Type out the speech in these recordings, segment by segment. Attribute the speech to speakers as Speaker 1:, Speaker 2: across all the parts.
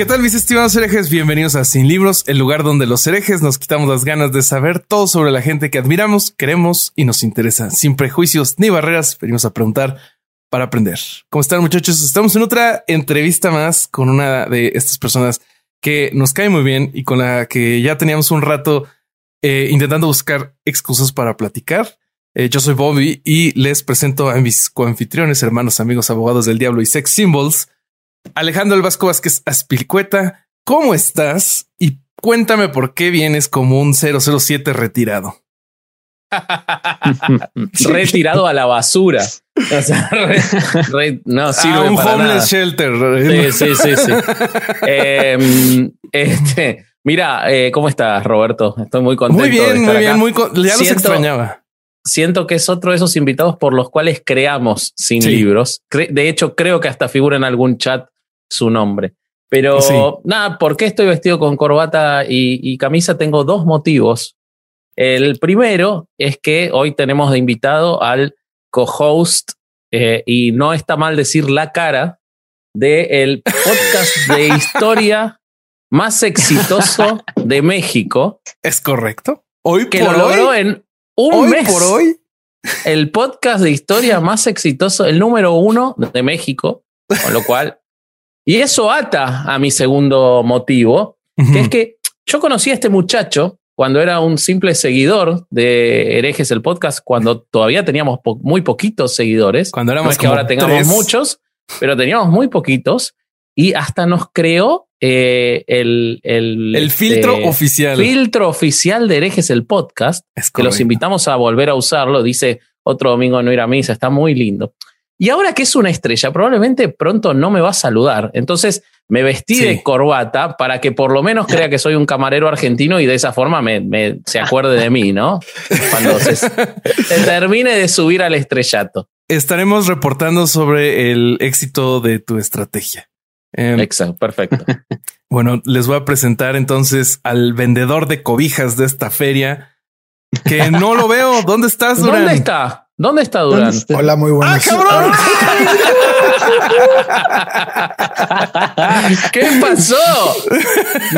Speaker 1: ¿Qué tal mis estimados herejes? Bienvenidos a Sin Libros, el lugar donde los herejes nos quitamos las ganas de saber todo sobre la gente que admiramos, queremos y nos interesa. Sin prejuicios ni barreras, venimos a preguntar para aprender. ¿Cómo están muchachos? Estamos en otra entrevista más con una de estas personas que nos cae muy bien y con la que ya teníamos un rato eh, intentando buscar excusas para platicar. Eh, yo soy Bobby y les presento a mis coanfitriones, hermanos, amigos, abogados del diablo y sex symbols. Alejandro El Vasco Vázquez Aspilcueta, ¿cómo estás? Y cuéntame por qué vienes como un 007 retirado.
Speaker 2: retirado a la basura. O sea, re, re, no sirve
Speaker 1: a un
Speaker 2: para
Speaker 1: homeless
Speaker 2: nada.
Speaker 1: shelter.
Speaker 2: Sí, sí, sí, sí. Eh, este, mira, eh, ¿cómo estás, Roberto? Estoy muy contento.
Speaker 1: Muy
Speaker 2: de
Speaker 1: bien,
Speaker 2: estar
Speaker 1: muy bien,
Speaker 2: acá.
Speaker 1: muy ya los
Speaker 2: Siento-
Speaker 1: extrañaba.
Speaker 2: Siento que es otro de esos invitados por los cuales creamos sin
Speaker 1: Sí.
Speaker 2: libros. Cre- de hecho, creo que hasta figura en algún chat su nombre. Pero
Speaker 1: Sí.
Speaker 2: nada, ¿por qué estoy vestido con corbata y, y camisa? Tengo dos motivos. El primero es que hoy tenemos de invitado al co-host, eh, y no está mal decir la cara, del podcast de historia más exitoso de México,
Speaker 1: Es correcto. Hoy
Speaker 2: que
Speaker 1: por
Speaker 2: lo logró
Speaker 1: hoy,
Speaker 2: en un
Speaker 1: hoy
Speaker 2: mes.
Speaker 1: por hoy.
Speaker 2: El podcast de historia más exitoso, el número uno de México, con lo cual. Y eso ata a mi segundo motivo, que es que yo conocí a este muchacho cuando era un simple seguidor de Herejes el podcast, cuando todavía teníamos po- muy poquitos seguidores.
Speaker 1: Cuando éramos
Speaker 2: No es que ahora tengamos
Speaker 1: tres.
Speaker 2: muchos, pero teníamos muy poquitos. Y hasta nos creó eh, el, el,
Speaker 1: El filtro
Speaker 2: este,
Speaker 1: oficial.
Speaker 2: filtro oficial de Herejes el podcast
Speaker 1: es
Speaker 2: que los invitamos a volver a usarlo. Dice otro domingo no ir a misa, está muy lindo. Y ahora que es una estrella, probablemente pronto no me va a saludar. Entonces me vestí
Speaker 1: Sí.
Speaker 2: de corbata para que por lo menos crea que soy un camarero argentino y de esa forma me, me- se acuerde de mí, ¿no? Cuando se, se termine de subir al estrellato.
Speaker 1: Estaremos reportando sobre el éxito de tu estrategia. Em,
Speaker 2: Exacto, perfecto.
Speaker 1: Bueno, les voy a presentar entonces al vendedor de cobijas de esta feria, que no lo veo. ¿Dónde estás, Durán?
Speaker 2: ¿Dónde está? ¿Dónde está Durán?
Speaker 3: Hola, muy
Speaker 1: ¡Ah,
Speaker 3: buenas.
Speaker 1: cabrón!
Speaker 2: ¿Qué pasó?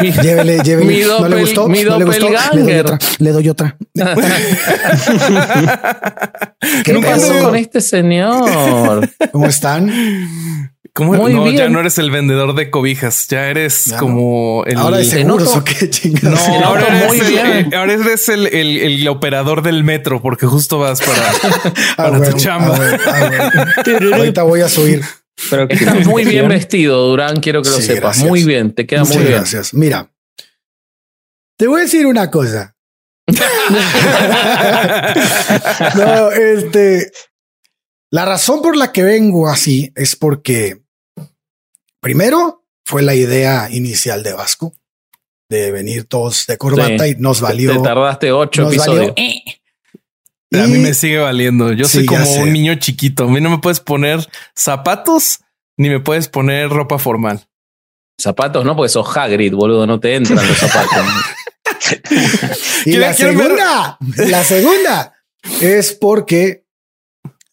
Speaker 2: Mi-
Speaker 3: Llévele, llévele.
Speaker 2: Mi
Speaker 3: ¿No le gustó?
Speaker 2: mi
Speaker 3: ¿No le gustó? Le doy otra. Le doy otra.
Speaker 2: ¿Qué pasó con este señor?
Speaker 3: ¿Cómo están?
Speaker 1: ¿Cómo?
Speaker 2: Muy
Speaker 1: no,
Speaker 2: bien.
Speaker 1: ya no eres el vendedor de cobijas, ya eres
Speaker 3: Ya no.
Speaker 1: como el.
Speaker 3: Ahora seguros
Speaker 2: noto-
Speaker 3: o qué
Speaker 1: no,
Speaker 3: chingados.
Speaker 2: Se nota
Speaker 1: ahora eres,
Speaker 2: muy
Speaker 1: el,
Speaker 2: bien.
Speaker 1: ahora eres el, el- el operador del metro, porque justo vas para,
Speaker 3: Ah,
Speaker 1: para tu chamba.
Speaker 3: ah, bueno, ah. Ahorita voy a subir.
Speaker 4: Pero que
Speaker 2: Estás muy bien vestido, Durán, quiero que lo
Speaker 3: Sí,
Speaker 2: sepas.
Speaker 3: gracias.
Speaker 2: Muy bien, te queda
Speaker 3: Muchas
Speaker 2: muy bien.
Speaker 3: gracias. Mira, te voy a decir una cosa. No, este, la razón por la que vengo así es porque primero fue la idea inicial de Vasco de venir todos de corbata
Speaker 2: Sí.
Speaker 3: y nos valió.
Speaker 2: Te tardaste ocho episodios.
Speaker 3: valió.
Speaker 1: A mí me sigue valiendo. Yo
Speaker 3: Sí,
Speaker 1: soy como un niño chiquito. A mí no me puedes poner zapatos ni me puedes poner ropa formal.
Speaker 2: Zapatos no, porque sos Hagrid, boludo, no te entran los zapatos.
Speaker 3: Y
Speaker 1: ¿Quieren-
Speaker 3: la
Speaker 1: ver?
Speaker 3: segunda, la segunda es porque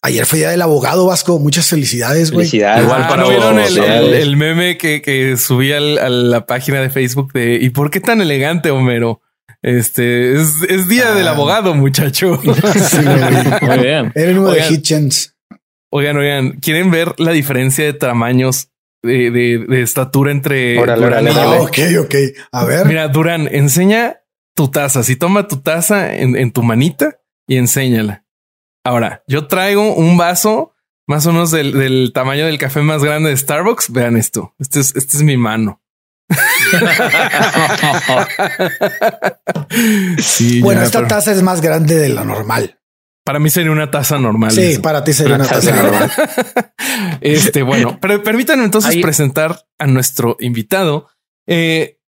Speaker 3: ayer fue día del abogado Vasco. Muchas felicidades, güey.
Speaker 4: Felicidades.
Speaker 2: Igual
Speaker 1: Ah,
Speaker 2: para
Speaker 1: ¿no vieron
Speaker 2: vos,
Speaker 1: el,
Speaker 2: ¿sabes?
Speaker 1: el- el meme que, que subí al- a la página de Facebook de ¿y por qué tan elegante, Homero? Este es, es día
Speaker 3: Ah.
Speaker 1: del abogado, muchacho.
Speaker 3: Sí.
Speaker 2: Muy bien.
Speaker 3: Era uno de
Speaker 1: Oigan.
Speaker 3: Hitchens.
Speaker 1: Oigan, oigan, ¿quieren ver la diferencia de tamaños de, de- de estatura entre
Speaker 4: Órale,
Speaker 1: Durán?
Speaker 3: Ah, ok, ok. A ver.
Speaker 1: Mira, Durán, enseña tu taza. Si toma tu taza en, en tu manita y enséñala. Ahora, yo traigo un vaso más o menos del, del tamaño del café más grande de Starbucks. Vean esto. Este es, este es mi mano. sí,
Speaker 3: bueno,
Speaker 1: ya,
Speaker 3: esta
Speaker 1: pero-
Speaker 3: taza es más grande de la normal.
Speaker 1: Para mí sería una taza normal.
Speaker 3: Sí, para ti sería una, taza, normal.
Speaker 1: este, bueno, pero permítanme entonces presentar a nuestro invitado. Eh,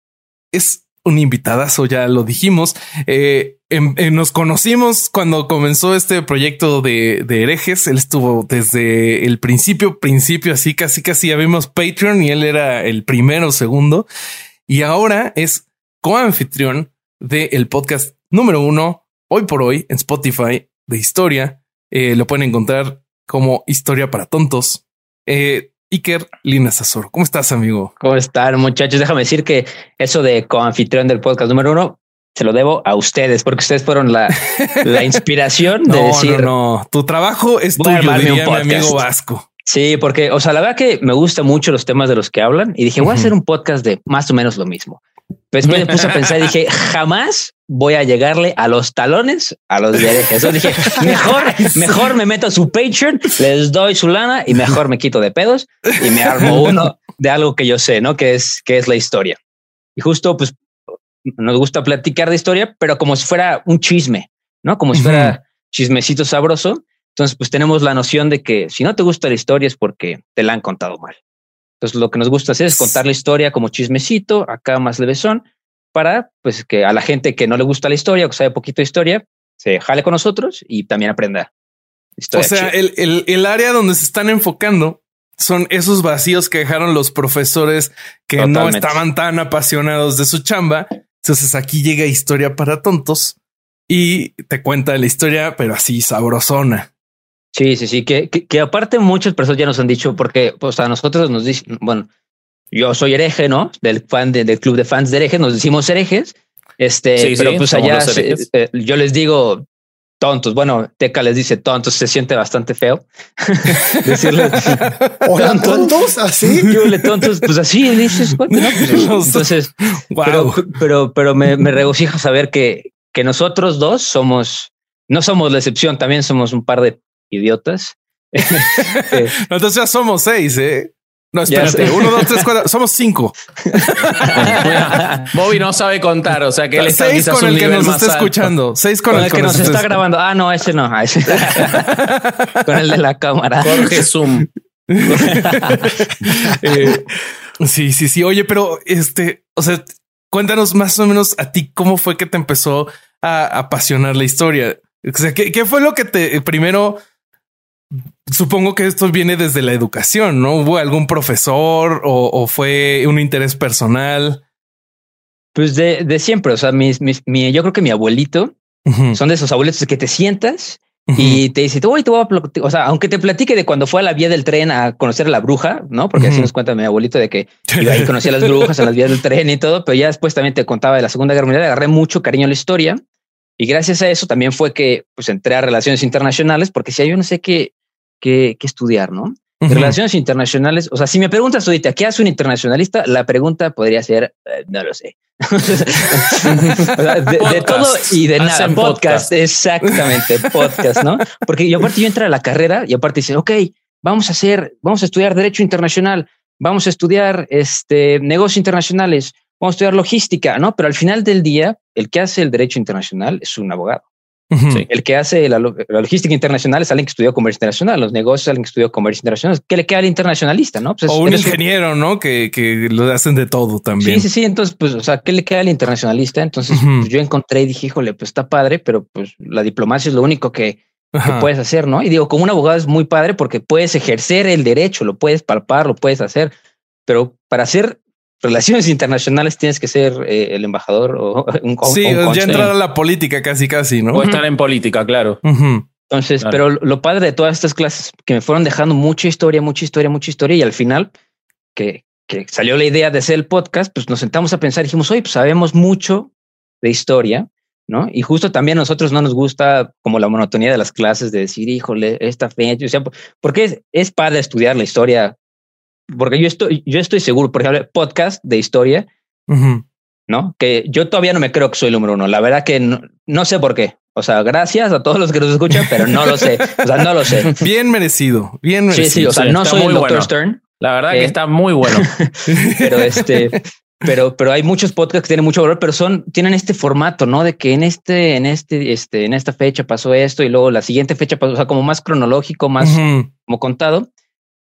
Speaker 1: es un invitadazo, ya lo dijimos. Eh, nos conocimos cuando comenzó este proyecto de, de, herejes. Él estuvo desde el principio, principio, así casi casi ya vimos Patreon y él era el primero segundo. Y ahora es coanfitrión del podcast número uno, hoy por hoy, en Spotify, de historia. Eh, lo pueden encontrar como Historia para Tontos. Eh, Iker Lina Sazor. ¿Cómo estás, amigo?
Speaker 4: ¿Cómo están, muchachos? Déjame decir que eso de coanfitrión del podcast número uno se lo debo a ustedes, porque ustedes fueron la, la inspiración de decir.
Speaker 1: No, no, tu trabajo es tuyo, diría mi amigo Vasco.
Speaker 4: Sí, porque, o sea, la verdad que me gustan mucho los temas de los que hablan y dije, voy a hacer un podcast de más o menos lo mismo. Pues me puse a pensar y dije, jamás voy a llegarle a los talones a los de Entonces dije, mejor, mejor me meto a su Patreon, les doy su lana y mejor me quito de pedos y me armo uno de algo que yo sé, ¿no? Que es, que es la historia. Y justo, pues, nos gusta platicar de historia, pero como si fuera un chisme, ¿no? Como si fuera chismecito sabroso. Entonces, pues tenemos la noción de que si no te gusta la historia es porque te la han contado mal. Entonces, lo que nos gusta hacer es contar la historia como chismecito, acá más levesón, para pues que a la gente que no le gusta la historia o que sabe poquito de historia, se jale con nosotros y también aprenda.
Speaker 1: o sea, el, el, el, área donde se están enfocando son esos vacíos que dejaron los profesores que no estaban tan apasionados de su chamba. Entonces aquí llega historia para tontos y te cuenta la historia, pero así sabrosona.
Speaker 4: Sí, sí, sí, que, que, aparte muchas personas ya nos han dicho, porque pues a nosotros nos dicen, bueno, yo soy hereje, ¿no? Del fan del club de fans de herejes, nos decimos herejes, este, pero pues allá eh, yo les digo tontos. Bueno, Teca les dice tontos, se siente bastante feo
Speaker 3: decirle hola tontos, así.
Speaker 4: Yo le tontos, pues así dices. Pues, entonces, pero, pero, pero me, me regocija saber que, que nosotros dos somos, no somos la excepción, también somos un par de idiotas.
Speaker 1: Entonces ya somos seis, ¿eh? No, espérate. Uno, dos, tres, cuatro. Somos cinco.
Speaker 2: Bobby no sabe contar, o sea que él está
Speaker 1: seis con el que nos está escuchando. Seis con,
Speaker 4: el, que nos está grabando. Ah, no, ese no. Ese. con el de la cámara.
Speaker 2: Jorge Zoom.
Speaker 1: Eh, sí, sí, sí. Oye, pero este, o sea, cuéntanos más o menos a ti cómo fue que te empezó a apasionar la historia. O sea, ¿qué, qué fue lo que te primero Supongo que esto viene desde la educación, ¿no? ¿Hubo algún profesor o, fue un interés personal?
Speaker 4: Pues de, de siempre, o sea, mis, mi, yo creo que mi abuelito son de esos abuelitos que te sientas y te dice, voy, te voy a o sea, aunque te platique de cuando fue a la vía del tren a conocer a la bruja, ¿no? Porque así nos cuenta mi abuelito de que iba ahí conocía a las brujas en las vías del tren y todo, pero ya después también te contaba de la Segunda Guerra Mundial, agarré mucho cariño a la historia y gracias a eso también fue que pues entré a relaciones internacionales, porque si hay yo no sé qué, que, estudiar, ¿no? Relaciones internacionales, o sea, si me preguntas ahorita, ¿qué hace un internacionalista? La pregunta podría ser, eh, no lo sé. de, todo y de nada. Podcast, exactamente, podcast, ¿no? Porque yo aparte yo entré a la carrera y aparte dice, ok, vamos a hacer, vamos a estudiar Derecho Internacional, vamos a estudiar este, negocios internacionales, vamos a estudiar logística, ¿no? Pero al final del día, el que hace el Derecho Internacional es un abogado. El que hace la, logística internacional es alguien que estudió comercio internacional, los negocios alguien que estudió comercio internacional. ¿Qué le queda al internacionalista? No,
Speaker 1: pues o un ingeniero, no que, que, lo hacen de todo también.
Speaker 4: Sí, sí, sí. Entonces, pues, o sea, ¿qué le queda al internacionalista? Entonces, pues, yo encontré y dije, híjole, pues está padre, pero pues la diplomacia es lo único que, que puedes hacer, no? Y digo, como un abogado es muy padre porque puedes ejercer el derecho, lo puedes palpar, lo puedes hacer, pero para hacer relaciones internacionales tienes que ser eh, el embajador o
Speaker 1: un Sí, ya entrar a la política casi, casi, ¿no?
Speaker 2: O estar en política, claro.
Speaker 4: Entonces, pero lo padre de todas estas clases que me fueron dejando mucha historia, mucha historia, mucha historia y al final que, que salió la idea de hacer el podcast, pues nos sentamos a pensar y dijimos, oye, pues sabemos mucho de historia, ¿no? Y justo también a nosotros no nos gusta como la monotonía de las clases de decir, híjole, esta fecha, o sea, porque es, es padre estudiar la historia porque yo estoy, yo estoy seguro, por ejemplo, podcast de historia, ¿no? Que yo todavía no me creo que soy el número uno. La verdad que no, sé por qué. O sea, gracias a todos los que nos escuchan, pero no lo sé. O sea, no lo sé.
Speaker 1: Bien merecido, bien merecido.
Speaker 4: Sí, sí, o sea, no soy el Dr. Stern.
Speaker 2: La verdad que eh, está muy bueno.
Speaker 4: pero este, pero, pero hay muchos podcasts que tienen mucho valor, pero son, tienen este formato, ¿no? De que en este, en este, este, en esta fecha pasó esto y luego la siguiente fecha pasó, o sea, como más cronológico, más como contado.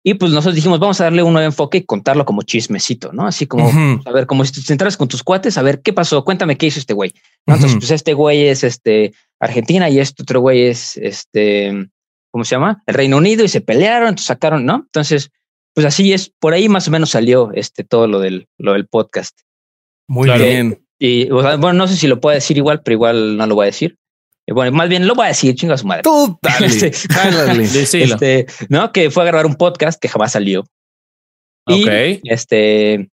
Speaker 4: Y pues nosotros dijimos, vamos a darle un nuevo enfoque y contarlo como chismecito, ¿no? Así como, a ver, como si te sentaras con tus cuates, a ver qué pasó, cuéntame qué hizo este güey. Entonces, pues este güey es este Argentina y este otro güey es este, ¿cómo se llama? El Reino Unido y se pelearon, entonces sacaron, ¿no? Entonces, pues así es, por ahí más o menos salió este todo lo del, lo del podcast.
Speaker 1: Muy bien.
Speaker 4: Y bueno, no sé si lo puedo decir igual, pero igual no lo voy a decir. Bueno, más bien lo voy a decir, chinga su madre.
Speaker 1: Tú
Speaker 4: este, este, no, que fue a grabar un podcast que jamás salió. Y, ok. Este.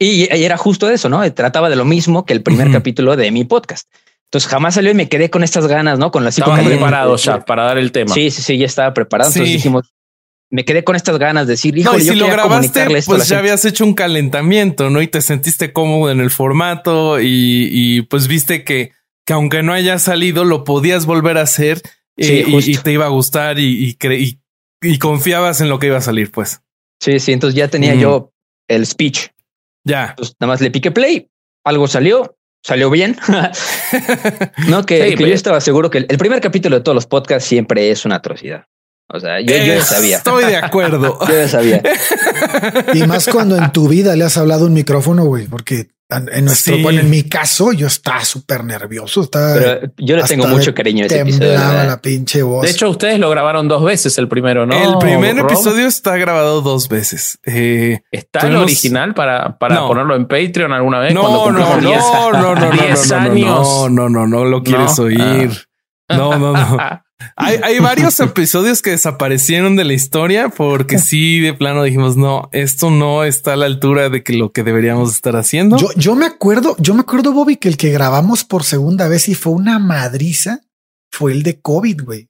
Speaker 4: Y, era justo eso, ¿no? Trataba de lo mismo que el primer capítulo de mi podcast. Entonces jamás salió y me quedé con estas ganas, ¿no? Con las
Speaker 2: Estaba preparado ya para dar el tema.
Speaker 4: Sí, sí, sí, ya estaba preparado. Entonces dijimos, me quedé con estas ganas de decir, hijo,
Speaker 1: no, y si lo grabaste, pues ya habías hecho un calentamiento, ¿no? Y te sentiste cómodo en el formato y, y pues viste que, que aunque no haya salido, lo podías volver a hacer eh, y, te iba a gustar y, y, y, confiabas en lo que iba a salir, pues.
Speaker 4: Sí, sí, entonces ya tenía yo el speech.
Speaker 1: Ya.
Speaker 4: Entonces, nada más le piqué play, algo salió, salió bien. no, que, yo estaba seguro que el, el primer capítulo de todos los podcasts siempre es una atrocidad. O sea, yo, yo sabía.
Speaker 1: Estoy de acuerdo.
Speaker 4: yo ya sabía.
Speaker 3: Y más cuando en tu vida le has hablado un micrófono, güey, porque en nuestro, bueno, en mi caso, yo estaba súper nervioso. Estaba
Speaker 4: Pero yo le tengo mucho cariño a ese episodio.
Speaker 3: la pinche voz.
Speaker 2: De hecho, ustedes lo grabaron dos veces el primero, ¿no?
Speaker 1: El primer episodio está grabado dos veces. Eh,
Speaker 2: ¿Está el original para, para ponerlo en Patreon alguna vez?
Speaker 1: No, no, no, no, no, no, no, no, no, no, no, lo quieres oír. No, no, no. Hay, hay, varios episodios que desaparecieron de la historia porque sí, de plano dijimos, no, esto no está a la altura de que lo que deberíamos estar haciendo.
Speaker 3: Yo, yo me acuerdo, yo me acuerdo, Bobby, que el que grabamos por segunda vez y fue una madriza fue el de COVID, güey.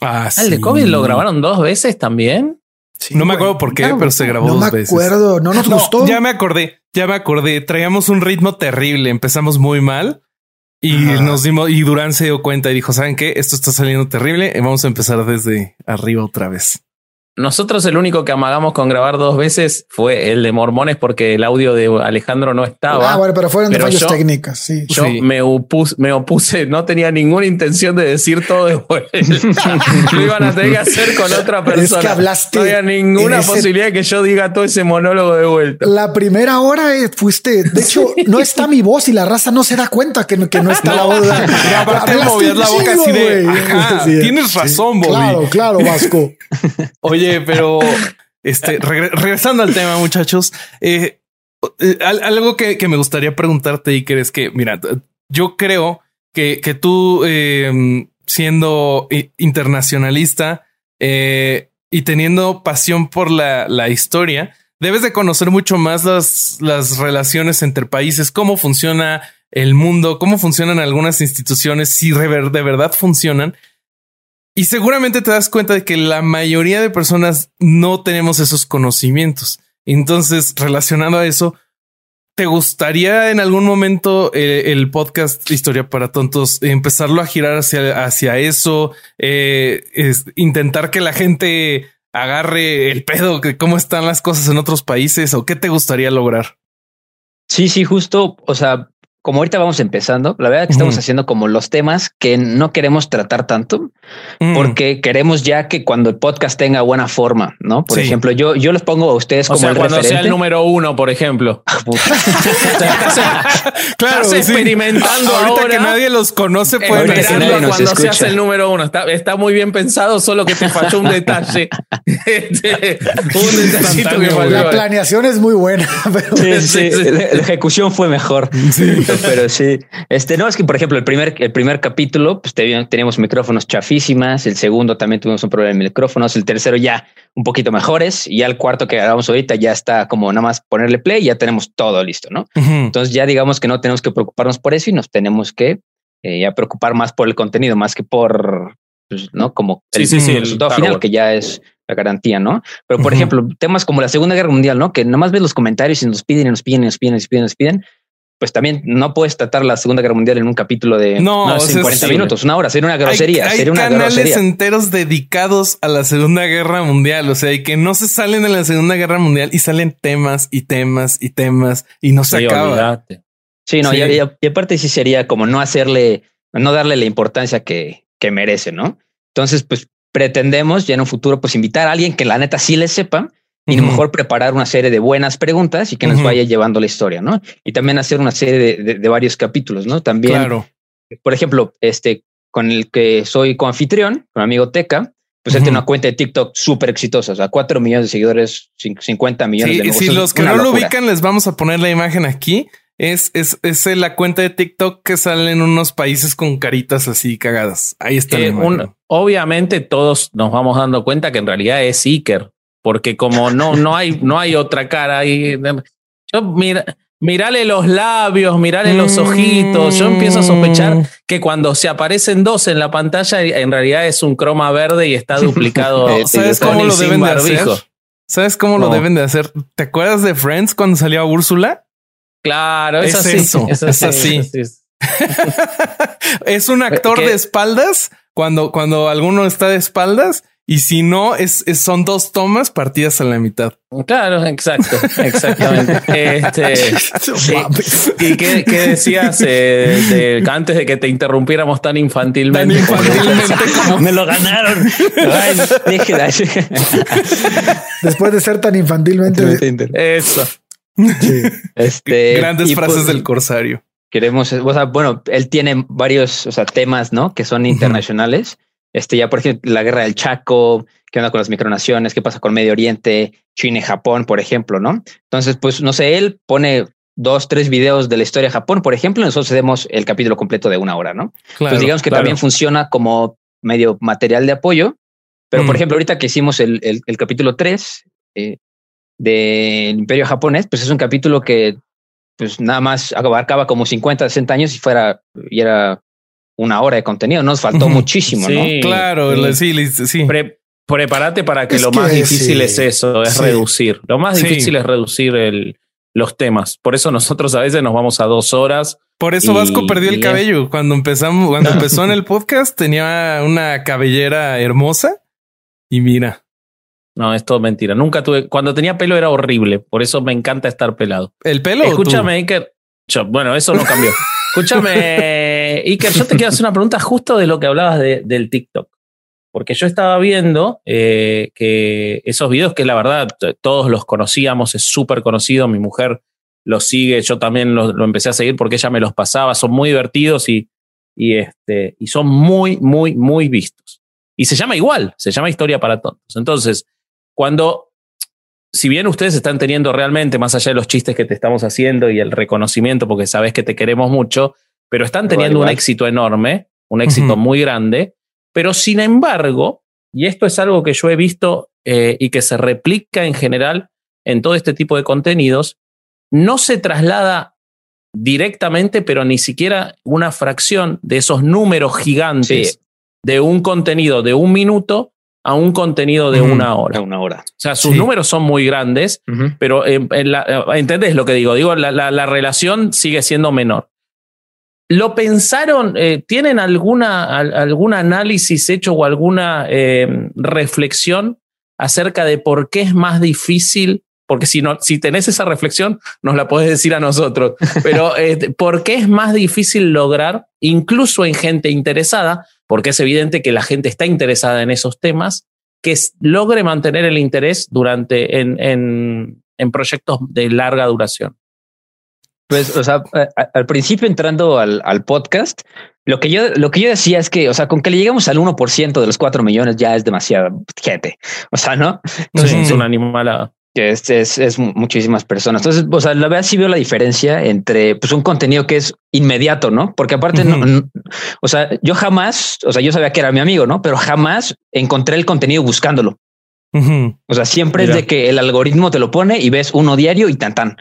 Speaker 2: Ah, ¿El de COVID lo grabaron dos veces también?
Speaker 1: Sí, no me acuerdo por qué, pero se grabó dos veces.
Speaker 3: No me acuerdo, no nos gustó.
Speaker 1: Ya me acordé, ya me acordé. Traíamos un ritmo terrible. Empezamos muy mal y nos dimos, y Durán se dio cuenta y dijo: ¿Saben qué? Esto está saliendo terrible. Vamos a empezar desde arriba otra vez.
Speaker 2: Nosotros el único que amagamos con grabar dos veces fue el de Mormones porque el audio de Alejandro no estaba.
Speaker 3: Ah, bueno, pero fueron de fallos técnicos. Sí.
Speaker 2: Yo Me, opuse, me opuse, no tenía ninguna intención de decir todo de vuelta. Lo iban a tener que hacer con otra persona.
Speaker 3: Es que hablaste.
Speaker 2: No había ninguna posibilidad de que yo diga todo ese monólogo de vuelta.
Speaker 3: La primera hora eh, fuiste. De hecho, no está mi voz y la raza no se da cuenta que, que no está la voz.
Speaker 1: Aparte, movías la boca así de. tienes razón, Bobby.
Speaker 3: Claro, claro, Vasco.
Speaker 1: Oye, pero este, regresando al tema, muchachos, eh, eh, algo que, me gustaría preguntarte que es que, mira, yo creo que, que tú, em, siendo internacionalista eh, y teniendo pasión por la, la, historia, debes de conocer mucho más las, las relaciones entre países, cómo funciona el mundo, cómo funcionan algunas instituciones, si de verdad funcionan. Y seguramente te das cuenta de que la mayoría de personas no tenemos esos conocimientos. Entonces, relacionado a eso, ¿te gustaría en algún momento eh, el podcast Historia para Tontos empezarlo a girar hacia, hacia eso? Eh, intentar que la gente agarre el pedo, que cómo están las cosas en otros países o qué te gustaría lograr?
Speaker 4: Sí, sí, justo. O sea, como ahorita vamos empezando, la verdad es que estamos haciendo como los temas que no queremos tratar tanto, porque queremos ya que cuando el podcast tenga buena forma, ¿no? Por ejemplo, yo, yo les pongo a ustedes como el
Speaker 2: cuando sea el número uno, por ejemplo.
Speaker 1: claro,
Speaker 2: estás experimentando
Speaker 1: ahorita que nadie los conoce,
Speaker 2: pueden cuando seas el número uno. Está, está, muy bien pensado, solo que te falló un detalle. Este,
Speaker 3: un detallito que falló. La planeación es muy buena, pero
Speaker 4: sí, la ejecución fue mejor. Sí pero sí. Este, no, es que, por ejemplo, el primer, el primer capítulo, pues teníamos micrófonos chafísimas. El segundo también tuvimos un problema de micrófonos. El tercero ya un poquito mejores. Y ya el cuarto que grabamos ahorita ya está como nada más ponerle play y ya tenemos todo listo, ¿no? Entonces ya digamos que no tenemos que preocuparnos por eso y nos tenemos que eh, ya preocupar más por el contenido, más que por, pues, ¿no? Como
Speaker 2: el, sí, sí,
Speaker 4: resultado final, que ya es la garantía, ¿no? Pero, por ejemplo, temas como la Segunda Guerra Mundial, ¿no? Que nada más ves los comentarios y nos piden y nos piden y nos piden y nos piden. Nos piden pues también no puedes tratar la Segunda Guerra Mundial en un capítulo de
Speaker 1: No, o sea,
Speaker 4: 40
Speaker 1: sí.
Speaker 4: minutos, una hora. Sería una grosería.
Speaker 1: Hay, hay
Speaker 4: sería una
Speaker 1: canales
Speaker 4: grosería.
Speaker 1: enteros dedicados a la Segunda Guerra Mundial. O sea, y que no se salen de la Segunda Guerra Mundial y salen temas y temas y temas y no se
Speaker 2: Sí,
Speaker 1: acaba.
Speaker 2: olvidate.
Speaker 4: Sí, no,
Speaker 1: Sí.
Speaker 4: Y, y- y aparte sí sería como no hacerle, no darle la importancia que, que merece, ¿no? Entonces, pues pretendemos ya en un futuro, pues invitar a alguien que la neta sí le sepa y a lo
Speaker 1: Ujú.
Speaker 4: mejor preparar una serie de buenas preguntas y que nos vaya llevando la historia, ¿no? Y también hacer una serie de, de- de varios capítulos, ¿no? También,
Speaker 1: Claro.
Speaker 4: por ejemplo, este con el que soy coanfitrión, con mi amigo Teca, pues él tiene una cuenta de TikTok súper exitosa, o sea, 4 millones de seguidores, cin- 50 millones
Speaker 1: Sí,
Speaker 4: de nuevos.
Speaker 1: si los que no lo ubican, les vamos a poner la imagen aquí. Es, es, es la cuenta de TikTok que sale en unos países con caritas así cagadas. Ahí está. la
Speaker 2: Eh,
Speaker 1: imagen.
Speaker 2: un- obviamente todos nos vamos dando cuenta que en realidad es Iker, porque como no, no hay, no hay otra cara ahí. Yo mira, mirale los labios, mirale los ojitos. Yo empiezo a sospechar que cuando se aparecen dos en la pantalla, en realidad es un croma verde y está duplicado.
Speaker 4: Eh,
Speaker 1: ¿Sabes cómo lo deben de
Speaker 2: barbijo.
Speaker 1: hacer? ¿Sabes cómo lo
Speaker 2: No.
Speaker 1: deben de hacer? ¿Te acuerdas de Friends cuando salió Úrsula?
Speaker 2: Claro, es,
Speaker 1: Es
Speaker 2: así.
Speaker 1: eso,
Speaker 2: es
Speaker 1: es
Speaker 2: así.
Speaker 1: así.
Speaker 2: es así.
Speaker 1: es un actor
Speaker 2: ¿Qué?
Speaker 1: de espaldas cuando, cuando alguno está de espaldas y si no, es, es- son dos tomas partidas a la mitad.
Speaker 2: Claro, exacto, exactamente. Este. ¿Y qué, qué decías eh, de- antes de que te interrumpiéramos tan infantilmente?
Speaker 1: Tan infantilmente como-
Speaker 4: Me lo ganaron. Ay,
Speaker 3: Después de ser tan infantilmente.
Speaker 2: Eso.
Speaker 3: sí.
Speaker 4: Este,
Speaker 1: Grandes
Speaker 4: y,
Speaker 1: frases
Speaker 4: pues,
Speaker 1: del corsario.
Speaker 4: Queremos, o sea, bueno, él tiene varios, o sea, temas, ¿no? Que son internacionales. Este, ya por ejemplo, la guerra del Chaco, qué onda con las micronaciones, qué pasa con Medio Oriente, China y Japón, por ejemplo, ¿no? Entonces, pues, no sé, él pone dos, tres videos de la historia de Japón, por ejemplo, y nosotros hacemos el capítulo completo de una hora, ¿no?
Speaker 1: Claro.
Speaker 4: pues digamos que
Speaker 2: claro.
Speaker 4: también funciona como medio material de apoyo. Pero, por
Speaker 1: Mm.
Speaker 4: ejemplo, ahorita que hicimos el, el- el capítulo 3 del Imperio Japonés, pues es un capítulo que pues nada más abarcaba como 50, 60 años y fuera y era una hora de contenido. Nos faltó muchísimo, ¿no?
Speaker 2: Sí,
Speaker 1: Claro,
Speaker 2: sí.
Speaker 1: sí, sí.
Speaker 2: Pre- prepárate para que
Speaker 3: Es
Speaker 2: lo
Speaker 3: que
Speaker 2: más difícil
Speaker 3: sí.
Speaker 2: es eso, es
Speaker 3: Sí.
Speaker 2: reducir. Lo más
Speaker 1: Sí.
Speaker 2: difícil es reducir el, los temas. Por eso nosotros a veces nos vamos a dos horas.
Speaker 1: Por eso
Speaker 2: Y-
Speaker 1: Vasco perdió el cabello. Cuando empezamos, cuando empezó en el podcast, tenía una cabellera hermosa. Y mira,
Speaker 2: No, es todo mentira. Nunca tuve. Cuando tenía pelo era horrible. Por eso me encanta estar pelado.
Speaker 1: el pelo. o tú?
Speaker 2: Escúchame, Iker. Yo- bueno, eso no cambió. Escúchame, Iker, yo te quiero hacer una pregunta justo de lo que hablabas de- del TikTok. Porque yo estaba viendo eh, que esos videos, que la verdad todos los conocíamos, es súper conocido, mi mujer los sigue, yo también lo, lo empecé a seguir porque ella me los pasaba, son muy divertidos y, y, este, y son muy, muy, muy vistos. Y se llama igual, se llama Historia para Tontos. Entonces, cuando si bien ustedes están teniendo realmente, más allá de los chistes que te estamos haciendo y el reconocimiento, porque sabes que te queremos mucho, pero están
Speaker 4: Igual,
Speaker 2: teniendo un éxito enorme, un éxito muy grande, pero sin embargo, y esto es algo que yo he visto eh, y que se replica en general en todo este tipo de contenidos, no se traslada directamente, pero ni siquiera una fracción de esos números gigantes
Speaker 4: Sí.
Speaker 2: de un contenido de un minuto a un contenido de una hora.
Speaker 4: Una hora.
Speaker 2: O sea, sus
Speaker 1: Sí.
Speaker 2: números son muy grandes, pero eh, en la- eh, ¿entendés lo que digo? Digo, la, la- la relación sigue siendo menor. ¿Lo pensaron? eh, ¿Tienen alguna, al- algún análisis hecho o alguna eh, reflexión acerca de por qué es más difícil? Porque si, no, si tenés esa reflexión, nos la podés decir a nosotros. Pero eh, ¿por qué es más difícil lograr, incluso en gente interesada, porque es evidente que la gente está interesada en esos temas, que logre mantener el interés durante en, en, en proyectos de larga duración.
Speaker 4: Pues, o sea, al principio entrando al, al podcast, lo que yo, lo que yo decía es que, o sea, con que le lleguemos al 1% de los 4 millones ya es demasiada gente. O sea, ¿no?
Speaker 2: Entonces
Speaker 1: Ujú.
Speaker 2: es una animalada.
Speaker 4: que es, es, es mu- muchísimas personas. Entonces, o sea, la verdad sí veo la diferencia entre pues un contenido que es inmediato, ¿no? Porque aparte, no-
Speaker 1: Ujú.
Speaker 4: no- o sea, yo jamás, o sea, yo sabía que era mi amigo, ¿no? Pero jamás encontré el contenido buscándolo.
Speaker 1: Ujú,
Speaker 4: O sea, siempre
Speaker 2: Mira.
Speaker 4: es de que el algoritmo te lo pone y ves uno diario y tan tan.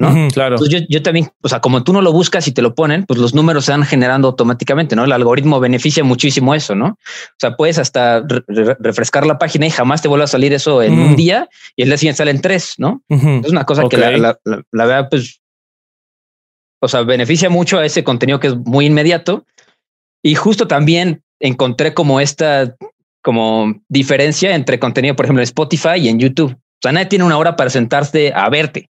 Speaker 4: ¿No?
Speaker 2: Claro.
Speaker 4: Entonces yo, yo también, o sea, como tú no lo buscas y te lo ponen, pues los números se van generando automáticamente, ¿no? El algoritmo beneficia muchísimo eso, ¿no? O sea, puedes hasta re- re- refrescar la página y jamás te vuelve a salir eso en un día y el día siguiente salen tres, ¿no? Es una cosa que
Speaker 2: Ok.
Speaker 4: la, la, la, la verdad, pues o sea, beneficia mucho a ese contenido que es muy inmediato. Y justo también encontré como esta como diferencia entre contenido, por ejemplo, en Spotify y en YouTube. O sea, nadie tiene una hora para sentarse a verte,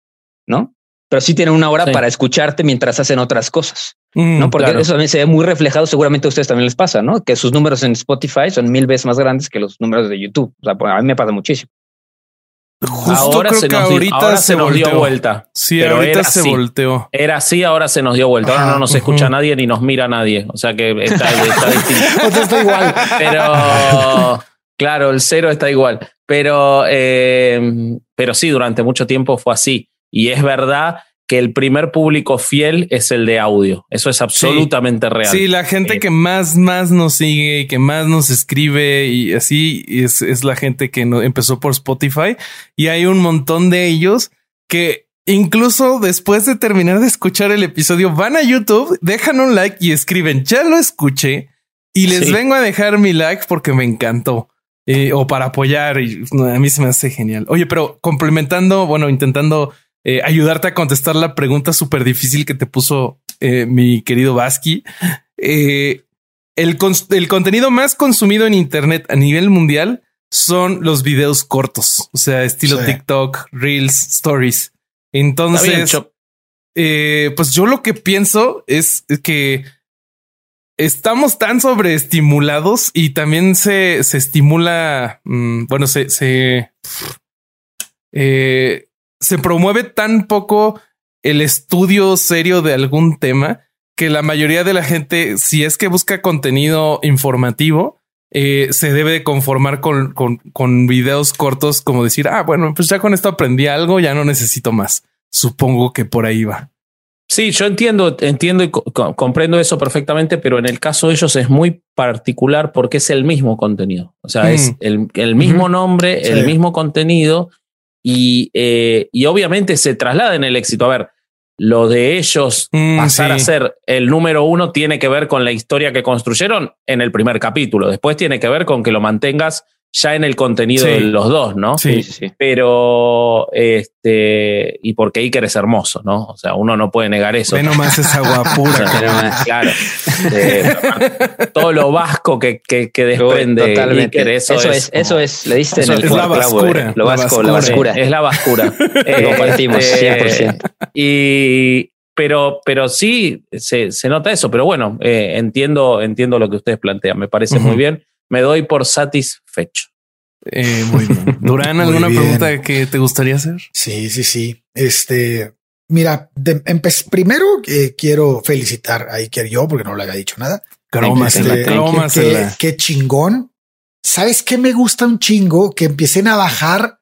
Speaker 4: ¿no? Pero sí tiene una hora para escucharte mientras hacen otras cosas, mm, ¿no? Porque eso también se ve muy reflejado, seguramente a ustedes también les pasa, ¿no? Que sus números en Spotify son mil veces más grandes que los números de YouTube. O sea, pues, a mí me pasa muchísimo.
Speaker 2: Justo ahora creo se que nos, ahorita se, nos dio vuelta.
Speaker 1: Sí, pero ahorita se volteó.
Speaker 2: Era así, ahora se nos dio vuelta. Ahora no nos escucha nadie ni nos mira nadie. O sea que está, está distinto.
Speaker 3: o sea, está igual.
Speaker 2: Pero claro, el cero está igual. Pero, eh, pero sí, durante mucho tiempo fue así. Y es verdad que el primer público fiel es el de audio. Eso es absolutamente real.
Speaker 1: Sí, la gente eh, que más, más nos sigue y que más nos escribe y así es, es la gente que no, empezó por Spotify. Y hay un montón de ellos que incluso después de terminar de escuchar el episodio van a YouTube, dejan un like y escriben, ya lo escuché y les vengo a dejar mi like porque me encantó. Eh, o para apoyar y a mí se me hace genial. Oye, pero complementando, bueno, intentando eh, ayudarte a contestar la pregunta súper difícil que te puso eh, mi querido Basqui. Eh, el, el, contenido más consumido en Internet a nivel mundial son los videos cortos, o sea, estilo TikTok, Reels, Stories. Entonces, pues yo lo que pienso es que estamos tan sobreestimulados y también se, se estimula, mm, bueno, se, se eh, se promueve tan poco el estudio serio de algún tema que la mayoría de la gente, si es que busca contenido informativo, eh, se debe conformar con, con, con, videos cortos como decir, ah, bueno, pues ya con esto aprendí algo, ya no necesito más. Supongo que por ahí va.
Speaker 2: Sí, yo entiendo, entiendo y comprendo eso perfectamente, pero en el caso de ellos es muy particular porque es el mismo contenido. O sea, es mm. el, mismo nombre, el mismo contenido y, eh, y obviamente se traslada en el éxito. A ver, lo de ellos mm, pasar a ser el número uno tiene que ver con la historia que construyeron en el primer capítulo. Después tiene que ver con que lo mantengas ya en el contenido de los dos, ¿no?
Speaker 1: Sí, sí, sí.
Speaker 2: Pero, este, y porque Iker es hermoso, ¿no? O sea, uno no puede negar eso.
Speaker 1: Ve nomás esa guapura.
Speaker 2: claro. todo lo vasco que, que, que desprende
Speaker 4: Totalmente. Iker, eso, es, eso es, le diste en el
Speaker 1: es la bascura,
Speaker 4: eh. lo vasco, la bascura.
Speaker 2: Es la bascura.
Speaker 4: Lo compartimos, 100%.
Speaker 2: Este, y, pero, pero sí se, se nota eso. Pero bueno, eh, entiendo, entiendo lo que ustedes plantean. Me parece muy bien me doy por satisfecho.
Speaker 1: Eh, muy bien. Durán, ¿alguna pregunta que te gustaría hacer?
Speaker 3: Sí, sí, sí. Este, mira, primero eh, quiero felicitar a Iker yo porque no le había dicho nada.
Speaker 1: Este,
Speaker 3: qué chingón. ¿Sabes qué me gusta un chingo? Que empiecen a bajar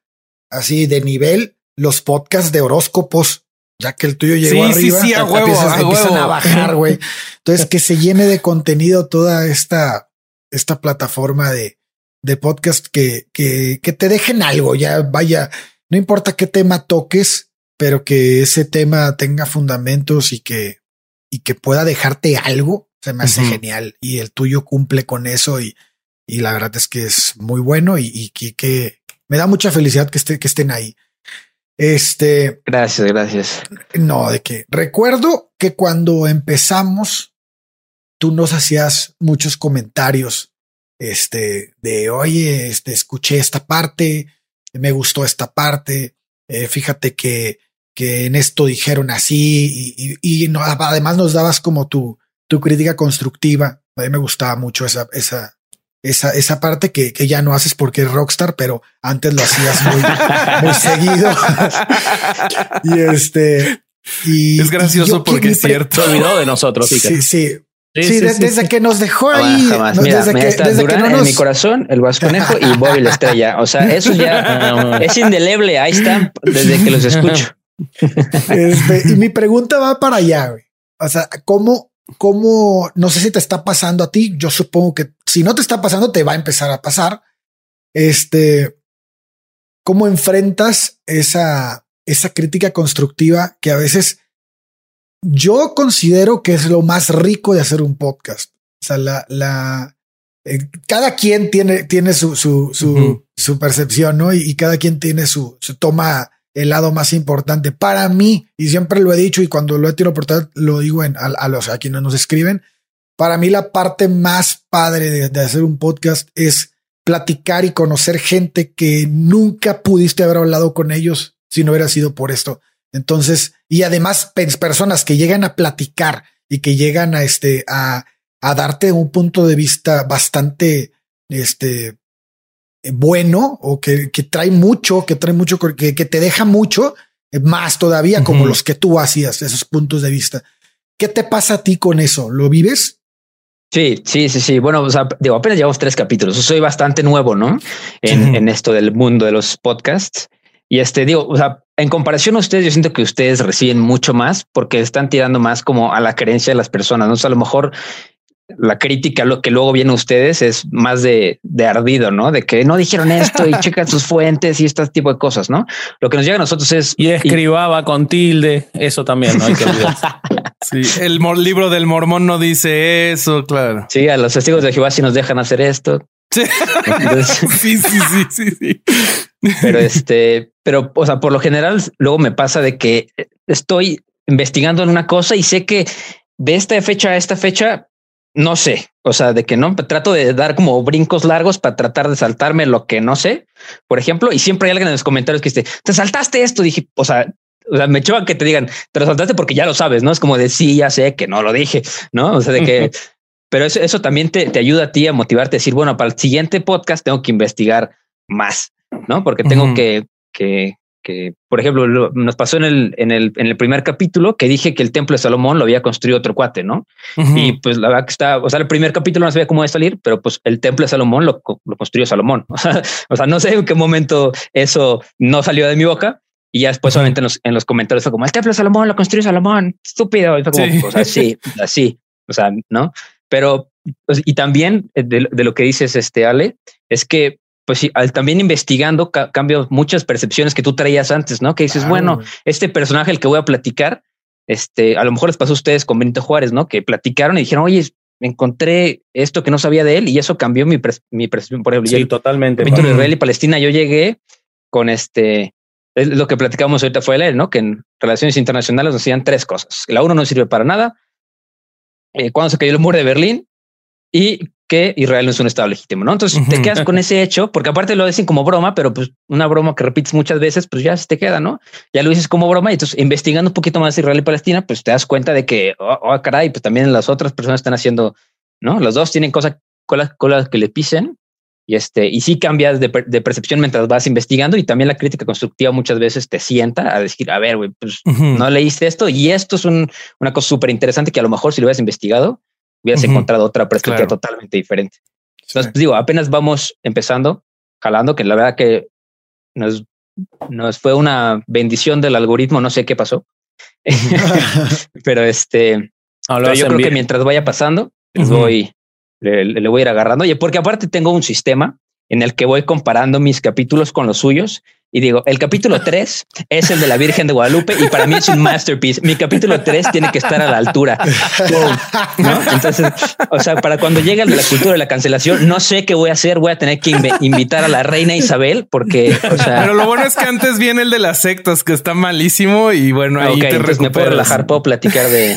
Speaker 3: así de nivel los podcasts de horóscopos, ya que el tuyo llegó arriba.
Speaker 1: Sí, sí, a huevo,
Speaker 3: empiezan a bajar, güey. Entonces que se llene de contenido toda esta esta plataforma de, de podcast que, que, que te dejen algo, ya vaya, no importa qué tema toques, pero que ese tema tenga fundamentos y que, y que pueda dejarte algo, se me hace genial. Y el tuyo cumple con eso y, y la verdad es que es muy bueno y, y que, que, me da mucha felicidad que, esté, que estén ahí. Este.
Speaker 4: Gracias, gracias.
Speaker 3: No, de que recuerdo que cuando empezamos tú nos hacías muchos comentarios, este, de, oye, este, escuché esta parte, me gustó esta parte, eh, fíjate que, que en esto dijeron así y, y, no, además nos dabas como tu, tu crítica constructiva. A mí me gustaba mucho esa, esa, esa, esa parte que, que ya no haces porque es rockstar, pero antes lo hacías muy, muy seguido. y este, y
Speaker 1: es gracioso porque es cierto.
Speaker 2: Se olvidó de nosotros.
Speaker 3: Sí, sí. Sí, desde que nos dejó ahí. desde que, desde que no
Speaker 4: en mi corazón, el Vasconejo y Bobby la estrella. O sea, eso ya es indeleble. Ahí están desde que los escucho.
Speaker 3: Este, y mi pregunta va para allá. O sea, ¿cómo, cómo, no sé si te está pasando a ti? Yo supongo que si no te está pasando, te va a empezar a pasar. Este, ¿cómo enfrentas esa, esa crítica constructiva que a veces yo considero que es lo más rico de hacer un podcast. O sea, la, la, eh, cada quien tiene, tiene su, su, su, su percepción, ¿no? Y, cada quien tiene su, su toma el lado más importante para mí, y siempre lo he dicho y cuando lo he tirado por tal, lo digo en, a, los a quienes nos escriben, para mí la parte más padre de, hacer un podcast es platicar y conocer gente que nunca pudiste haber hablado con ellos si no hubiera sido por esto. Entonces, y además personas que llegan a platicar y que llegan a este, a, a darte un punto de vista bastante, este, bueno o que, que trae mucho, que trae mucho, que, que te deja mucho, eh, más todavía como los que tú hacías, esos puntos de vista. ¿Qué te pasa a ti con eso? ¿Lo vives?
Speaker 4: Sí, sí, sí, sí. Bueno, o sea, digo, apenas llevamos tres capítulos. Soy bastante nuevo, ¿no? En, en esto del mundo de los podcasts. Y este, digo, o sea, en comparación a ustedes, yo siento que ustedes reciben mucho más porque están tirando más como a la creencia de las personas. No o sea, a lo mejor la crítica, lo que luego viene a ustedes es más de, de, ardido, ¿no? De que no dijeron esto y checan sus fuentes y este tipo de cosas, ¿no? Lo que nos llega a nosotros es...
Speaker 2: Y escribaba con tilde, eso también, ¿no? Hay que
Speaker 1: sí, el libro del mormón no dice eso, claro.
Speaker 4: Sí, a los testigos de Jehová si nos dejan hacer esto.
Speaker 1: Sí. sí, sí, sí, sí, sí.
Speaker 4: Pero este, pero, o sea, por lo general, luego me pasa de que estoy investigando en una cosa y sé que de esta fecha a esta fecha no sé, o sea, de que no trato de dar como brincos largos para tratar de saltarme lo que no sé, por ejemplo, y siempre hay alguien en los comentarios que dice, te saltaste esto, dije, o sea, o sea, me choca que te digan, te lo saltaste porque ya lo sabes, ¿no? Es como de sí, ya sé que no lo dije, ¿no? O sea, de que, pero eso, eso también te, te, ayuda a ti a motivarte a decir, bueno, para el siguiente podcast tengo que investigar más, ¿no? Porque tengo que, que, que, por ejemplo, nos pasó en el, en, el, en el primer capítulo que dije que el templo de Salomón lo había construido otro cuate, ¿no? Y pues la verdad que está, o sea, el primer capítulo no sabía cómo iba a salir, pero pues el templo de Salomón lo, lo construyó Salomón. O sea, no sé en qué momento eso no salió de mi boca. Y ya después, solamente en los, en los comentarios fue como el templo de Salomón lo construyó Salomón, estúpido. Y fue como, sí. o sea, sí, así, o sea, no, pero pues, y también de, de, lo que dices, este Ale, es que pues sí, al también investigando cambio muchas percepciones que tú traías antes, ¿no? Que dices, bueno, este personaje el que voy a platicar, este, a lo mejor les pasó a ustedes con Benito Juárez, ¿no? Que platicaron y dijeron, oye, encontré esto que no sabía de él y eso cambió mi, mi percepción. Por ejemplo,
Speaker 2: sí, totalmente.
Speaker 4: Israel y Palestina, yo llegué con este, es lo que platicamos ahorita fue él, ¿no? Que en relaciones internacionales nos hacían tres cosas. La uno no sirve para nada. Eh, cuando se cayó el muro de Berlín y que Israel no es un Estado legítimo, ¿no? Entonces te quedas con ese hecho, porque aparte lo dicen como broma, pero pues una broma que repites muchas veces, pues ya se te queda, ¿no? Ya lo dices como broma y entonces investigando un poquito más Israel y Palestina, pues te das cuenta de que, oh, oh caray, pues también las otras personas están haciendo, ¿no? Los dos tienen cosas, colas, colas que le pisen y este, y sí cambias de, percepción mientras vas investigando y también la crítica constructiva muchas veces te sienta a decir, a ver, güey, pues no leíste esto y esto es un, una cosa súper interesante que a lo mejor si lo hubieras investigado, hubieras encontrado otra perspectiva totalmente diferente. Entonces, pues, digo, apenas vamos empezando, jalando, que la verdad que nos, nos fue una bendición del algoritmo, no sé qué pasó. pero este, yo creo que mientras vaya pasando, voy, le, le, voy a ir agarrando. Oye, porque aparte tengo un sistema en el que voy comparando mis capítulos con los suyos y digo, el capítulo 3 es el de la Virgen de Guadalupe y para mí es un masterpiece. Mi capítulo 3 tiene que estar a la altura. ¿No? Entonces, o sea, para cuando llegue el de la cultura de la cancelación, no sé qué voy a hacer. Voy a tener que invitar a la reina Isabel porque, o sea,
Speaker 1: pero lo bueno es que antes viene el de las sectas que está malísimo y bueno, ahí te
Speaker 4: me puedo relajar, puedo platicar de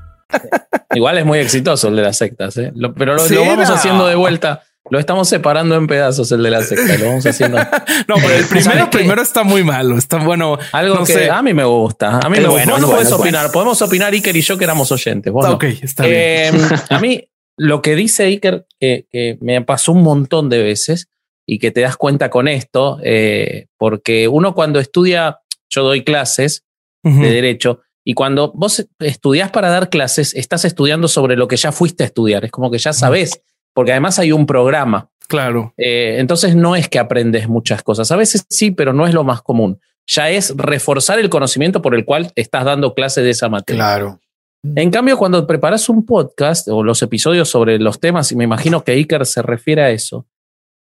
Speaker 2: Igual es muy exitoso el de las sectas, ¿eh? pero lo, vamos haciendo de vuelta. Lo estamos separando en pedazos el de la secta. Lo vamos haciendo.
Speaker 1: no, pero el primero, primero está muy malo. Está bueno.
Speaker 2: Algo que a mí me gusta. A mí me gusta. Bueno, puedes opinar. Podemos opinar Iker y yo que éramos oyentes. Bueno,
Speaker 1: ok, está bien.
Speaker 2: Em, a mí lo que dice Iker que, que, me pasó un montón de veces y que te das cuenta con esto, eh, porque uno cuando estudia, yo doy clases de derecho y cuando vos estudiás para dar clases, estás estudiando sobre lo que ya fuiste a estudiar. Es como que ya sabes, porque además hay un programa.
Speaker 1: Claro.
Speaker 2: Eh, entonces no es que aprendes muchas cosas. A veces sí, pero no es lo más común. ya es reforzar el conocimiento por el cual estás dando clase de esa materia.
Speaker 3: Claro.
Speaker 2: En cambio, cuando preparas un podcast o los episodios sobre los temas, y me imagino que Iker se refiere a eso,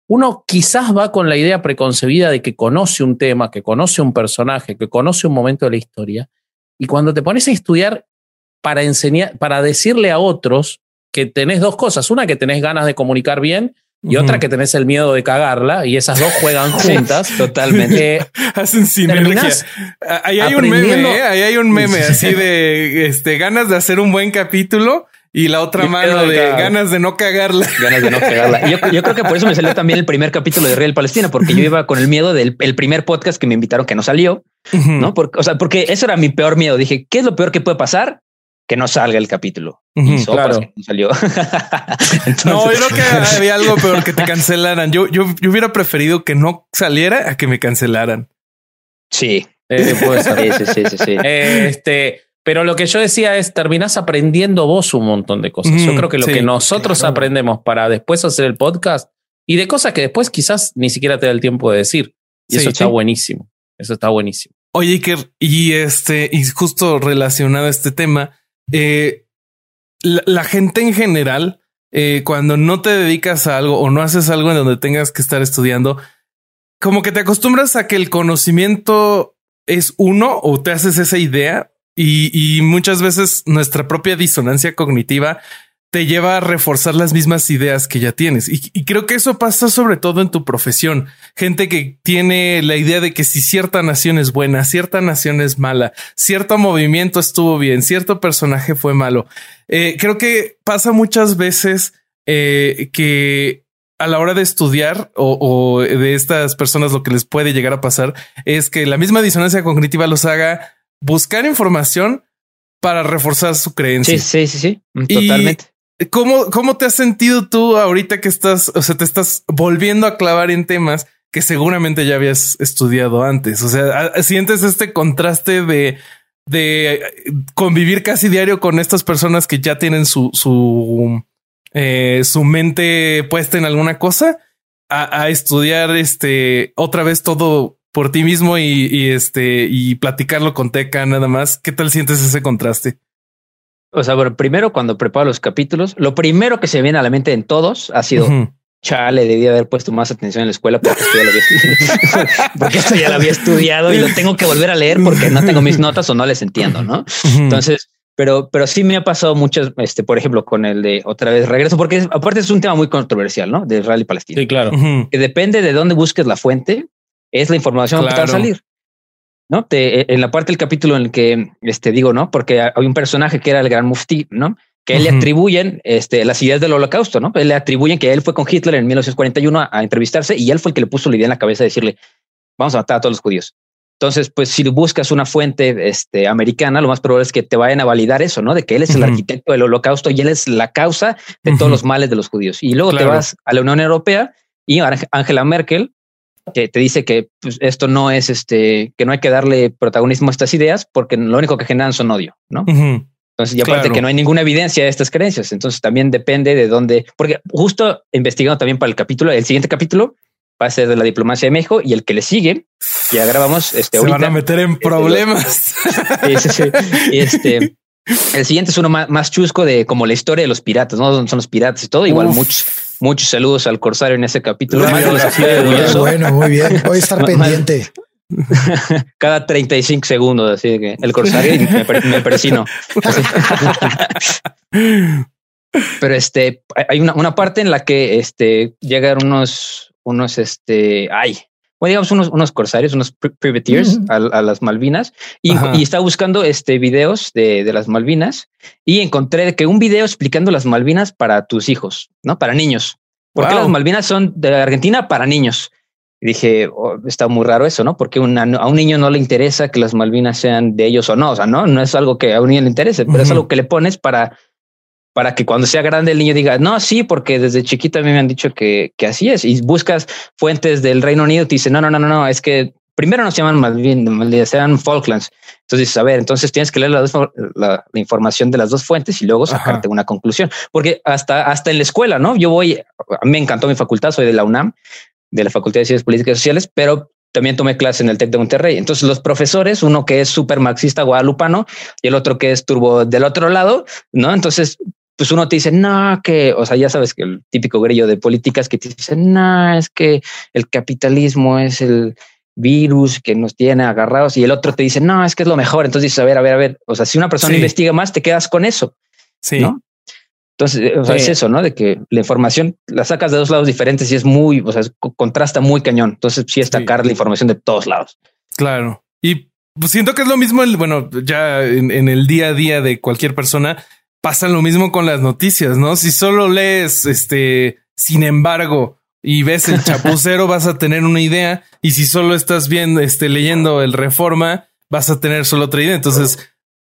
Speaker 2: uno quizás va con la idea preconcebida de que conoce un tema, que conoce un personaje, que conoce un momento de la historia, y cuando te pones a estudiar para enseñar, para decirle a otros que tenés dos cosas, una que tenés ganas de comunicar bien y otra que tenés el miedo de cagarla, y esas dos juegan juntas.
Speaker 4: Totalmente.
Speaker 2: Eh,
Speaker 1: Hacen sinergia. Ahí hay un meme, ¿eh? Ahí hay un meme así de este, ganas de hacer un buen capítulo y la otra
Speaker 2: Y
Speaker 1: mano
Speaker 2: de
Speaker 1: ganas de no cagarla.
Speaker 4: ganas de no pegarla. Y Yo, yo creo que por eso me salió también el primer capítulo de Real Palestina, porque yo iba con el miedo del el primer podcast que me invitaron que no salió, ¿no? Porque, o sea, porque eso era mi peor miedo. Dije, ¿qué es lo peor que puede pasar? Que no salga el capítulo. Y sopas
Speaker 2: claro.
Speaker 4: que no salió. Entonces,
Speaker 1: No, yo creo que había algo peor que te cancelaran. Yo, yo, yo hubiera preferido que no saliera a que me cancelaran.
Speaker 4: sí,
Speaker 2: eh, puede ser.
Speaker 4: sí, sí, sí, sí, sí.
Speaker 2: Este, pero lo que yo decía es, terminás aprendiendo vos un montón de cosas. yo creo que lo
Speaker 1: sí,
Speaker 2: que nosotros
Speaker 3: claro.
Speaker 2: aprendemos para después hacer el podcast y de cosas que después quizás ni siquiera te da el tiempo de decir. Y
Speaker 1: Sí,
Speaker 2: eso está
Speaker 1: sí.
Speaker 2: buenísimo. Eso está buenísimo.
Speaker 1: Oye, Iker, y este, y justo relacionado a este tema, eh, la, la gente en general, eh, cuando no te dedicas a algo o no haces algo en donde tengas que estar estudiando, como que te acostumbras a que el conocimiento es uno o te haces esa idea y, muchas veces nuestra propia disonancia cognitiva te lleva a reforzar las mismas ideas que ya tienes. Y, creo que eso pasa sobre todo en tu profesión. Gente que tiene la idea de que si cierta nación es buena, cierta nación es mala, cierto movimiento estuvo bien, cierto personaje fue malo. Eh, creo que pasa muchas veces eh, que a la hora de estudiar o de estas personas lo que les puede llegar a pasar es que la misma disonancia cognitiva los haga buscar información para reforzar su creencia.
Speaker 4: Sí, sí, sí, sí.
Speaker 1: Y-
Speaker 4: Totalmente.
Speaker 1: ¿Cómo, ¿Cómo te has sentido tú ahorita que estás, o sea, te estás volviendo a clavar en temas que seguramente ya habías estudiado antes? O sea, ¿a- ¿sientes este contraste de, de convivir casi diario con estas personas que ya tienen su, su, eh, su mente puesta en alguna cosa a, a estudiar este otra vez todo por ti mismo y, y este y platicarlo con Teca nada más? ¿Qué tal sientes ese contraste?
Speaker 4: O sea, bueno, primero cuando preparo los capítulos, lo primero que se me viene a la mente en todos ha sido chale, debí haber puesto más atención en la escuela porque esto ya lo había, porque esto ya lo había estudiado y lo tengo que volver a leer porque no tengo mis notas o no les entiendo, ¿no? Entonces, pero, pero sí me ha pasado muchas, este, por ejemplo, con el de otra vez regreso, porque es- aparte es un tema muy controversial, ¿no? De Israel y Palestina.
Speaker 2: Sí, claro.
Speaker 4: Que depende de dónde busques la fuente, es la información que te va a
Speaker 1: Claro.
Speaker 4: salir. ¿No? Te, en la parte del capítulo en el que este, digo, ¿no? Porque hay un personaje que era el gran mufti, ¿no? Que a él le
Speaker 1: Ujú.
Speaker 4: atribuyen este, las ideas del holocausto, ¿no? Él le atribuyen que él fue con Hitler en 1941 a, a entrevistarse y él fue el que le puso la idea en la cabeza de decirle, vamos a matar a todos los judíos. Entonces, pues si buscas una fuente este, americana, lo más probable es que te vayan a validar eso, ¿no? De que él es el
Speaker 1: Ujú.
Speaker 4: arquitecto del holocausto y él es la causa de
Speaker 1: Ujú.
Speaker 4: todos los males de los judíos. Y luego
Speaker 1: Claro.
Speaker 4: te vas a la Unión Europea y Ang- Angela Merkel, que te dice que pues, esto no es este, que no hay que darle protagonismo a estas ideas porque lo único que generan son odio, ¿no? Entonces, y aparte
Speaker 1: Claro.
Speaker 4: que no hay ninguna evidencia de estas creencias. Entonces, también depende de dónde, porque justo investigando también para el capítulo, el siguiente capítulo va a ser de la diplomacia de México y el que le sigue, ya grabamos este
Speaker 1: Se van a meter en problemas.
Speaker 4: Sí, sí, sí. Y este, el siguiente es uno más, más chusco de como la historia de los piratas, ¿no? Son los piratas y todo. Igual
Speaker 1: Uf.
Speaker 4: muchos, muchos saludos al corsario en ese capítulo. Orgulloso.
Speaker 3: Bueno, muy bien. Voy a estar pendiente.
Speaker 4: cada 35 segundos, así que el corsario me, me persino. Pero este, hay una, una parte en la que este, llegan unos, unos, este, ay, bueno, digamos unos, unos corsarios, unos pri- privateers
Speaker 3: Ujú.
Speaker 4: a, a las Malvinas y, y estaba buscando este videos de, de las Malvinas y encontré que un video explicando las Malvinas para tus hijos, no para niños, porque
Speaker 1: Wow.
Speaker 4: las Malvinas son de Argentina para niños. Y dije, oh, está muy raro eso, ¿no? Porque una- a un niño no le interesa que las Malvinas sean de ellos o no. O sea, no, no es algo que a un niño le interese, pero es
Speaker 1: Ujú.
Speaker 4: algo que le pones para, para que cuando sea grande el niño diga, no, sí, porque desde chiquita a mí me han dicho que, que así es. Y buscas fuentes del Reino Unido y te dicen, no, no, no, no, no, es que primero nos llaman Malvinas, Malvinas, se llaman Falklands. Entonces dices, a ver, entonces tienes que leer la, la- la información de las dos fuentes y luego sacarte una conclusión. Porque hasta, hasta en la escuela, ¿no? Yo voy, a mí me encantó mi facultad, soy de la UNAM, de la Facultad de Ciencias Políticas y Sociales, pero también tomé clase en el TEC de Monterrey. Entonces los profesores, uno que es súper marxista guadalupano y el otro que es turbo del otro lado, ¿no? Entonces, pues uno te dice, no, que, o sea, ya sabes que el típico grillo de políticas que te dice, no, es que el capitalismo es el virus que nos tiene agarrados y el otro te dice, no, es que es lo mejor. Entonces dices, a ver, a ver, a ver, o sea, si una persona
Speaker 1: Sí.
Speaker 4: investiga más, te quedas con eso.
Speaker 1: Sí.
Speaker 4: ¿no? Entonces, o sea, es eso, ¿no? De que la información la sacas de dos lados diferentes y es muy, o sea, contrasta muy cañón. Entonces, sí es
Speaker 1: Sí.
Speaker 4: la información de todos lados.
Speaker 1: Claro. Y pues, siento que es lo mismo, el, bueno, ya en, en el día a día de cualquier persona pasa lo mismo con las noticias, ¿no? Si solo lees, este, sin embargo, y ves el chapucero, vas a tener una idea. Y si solo estás viendo, este, leyendo el Reforma, vas a tener solo otra idea. Entonces,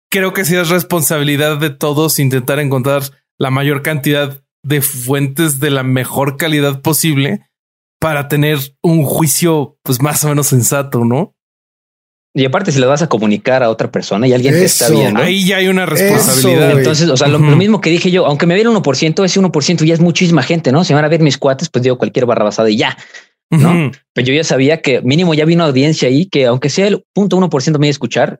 Speaker 1: creo que sí es responsabilidad de todos intentar encontrar la mayor cantidad de fuentes de la mejor calidad posible para tener un juicio, pues más o menos sensato, ¿no?
Speaker 4: Y aparte, si le vas a comunicar a otra persona y alguien te está
Speaker 3: Eso.
Speaker 4: viendo.
Speaker 1: Ahí ya hay una responsabilidad.
Speaker 3: güey.
Speaker 4: Entonces, o sea, lo,
Speaker 1: Ujú.
Speaker 4: lo mismo que dije yo, aunque me viera el 1%, ese 1% ya es muchísima gente, ¿no? Si van a ver mis cuates, pues digo cualquier barra basada y ya. ¿no?
Speaker 1: Ujú.
Speaker 4: Pero yo ya sabía que mínimo ya vino audiencia ahí que aunque sea el punto uno por ciento me iba a escuchar,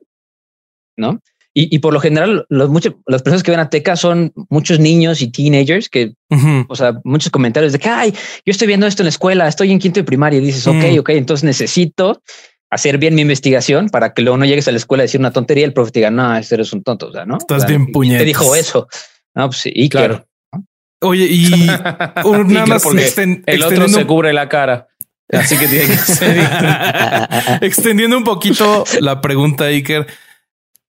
Speaker 4: ¿no? Y, y por lo general, los muchos, las personas que ven a Teca son muchos niños y teenagers que,
Speaker 1: Ujú.
Speaker 4: o sea, muchos comentarios de que, ay, yo estoy viendo esto en la escuela, estoy en quinto de primaria y dices, ok,
Speaker 1: Mm.
Speaker 4: ok, entonces necesito hacer bien mi investigación para que luego no llegues a la escuela a decir una tontería y el profe te diga, no, este eres un tonto, o sea, ¿no?
Speaker 1: Estás
Speaker 4: O sea,
Speaker 1: bien
Speaker 4: ¿quién
Speaker 1: puñetas.
Speaker 4: Te dijo eso. No, pues sí, y
Speaker 2: Claro.
Speaker 1: Oye, y nada más
Speaker 2: porque
Speaker 1: exten-
Speaker 2: el otro se cubre la cara. Así que tiene que ser.
Speaker 1: extendiendo un poquito la pregunta, Iker.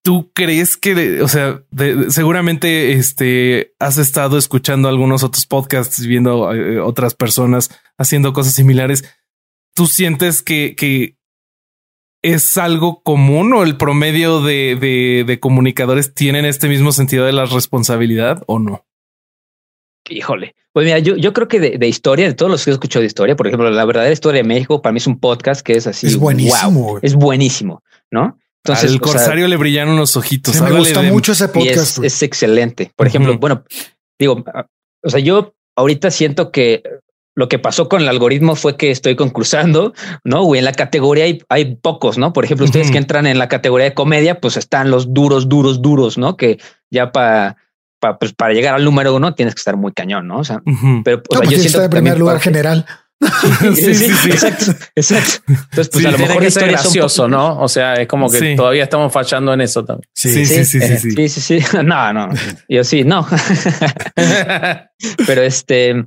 Speaker 1: ¿Tú crees que, o sea, de- seguramente este has estado escuchando algunos otros podcasts, viendo eh, otras personas haciendo cosas similares? ¿Tú sientes que, que es algo común o el promedio de, de, de comunicadores tienen este mismo sentido de la responsabilidad o no?
Speaker 4: Híjole. Pues mira, yo, yo creo que de, de historia, de todos los que he escuchado de historia, por ejemplo, la verdadera historia de México, para mí es un podcast que es así.
Speaker 3: Es buenísimo,
Speaker 4: wow, es buenísimo, ¿no? Entonces, sea,
Speaker 1: corsario le brillaron los ojitos.
Speaker 3: Sí, me gusta
Speaker 1: de-
Speaker 3: mucho ese podcast.
Speaker 4: es, excelente. Por ejemplo, bueno, digo, ah, o sea, yo ahorita siento que lo que pasó con el algoritmo fue que estoy concursando, ¿no? O en la categoría hay, hay pocos, ¿no? Por ejemplo, ustedes
Speaker 1: Ujú.
Speaker 4: que entran en la categoría de comedia, pues están los duros, duros, duros, ¿no? Que ya para pues, para llegar al número uno tienes que estar muy cañón, ¿no? O sea,
Speaker 1: Ujú.
Speaker 4: pero o
Speaker 3: No,
Speaker 4: sea,
Speaker 3: pues
Speaker 4: yo
Speaker 3: sí
Speaker 4: siento
Speaker 3: está de primer lugar
Speaker 4: parte-
Speaker 3: general.
Speaker 1: sí, sí, sí.
Speaker 4: Exacto, exacto. Entonces, pues
Speaker 1: Sí,
Speaker 4: a lo mejor es
Speaker 2: gracioso, ¿no? O sea, es como que
Speaker 1: Sí.
Speaker 2: todavía estamos fallando en eso también.
Speaker 1: Sí, sí, sí, sí, sí.
Speaker 4: Sí, sí, sí. No, no. Yo sí, no. pero este,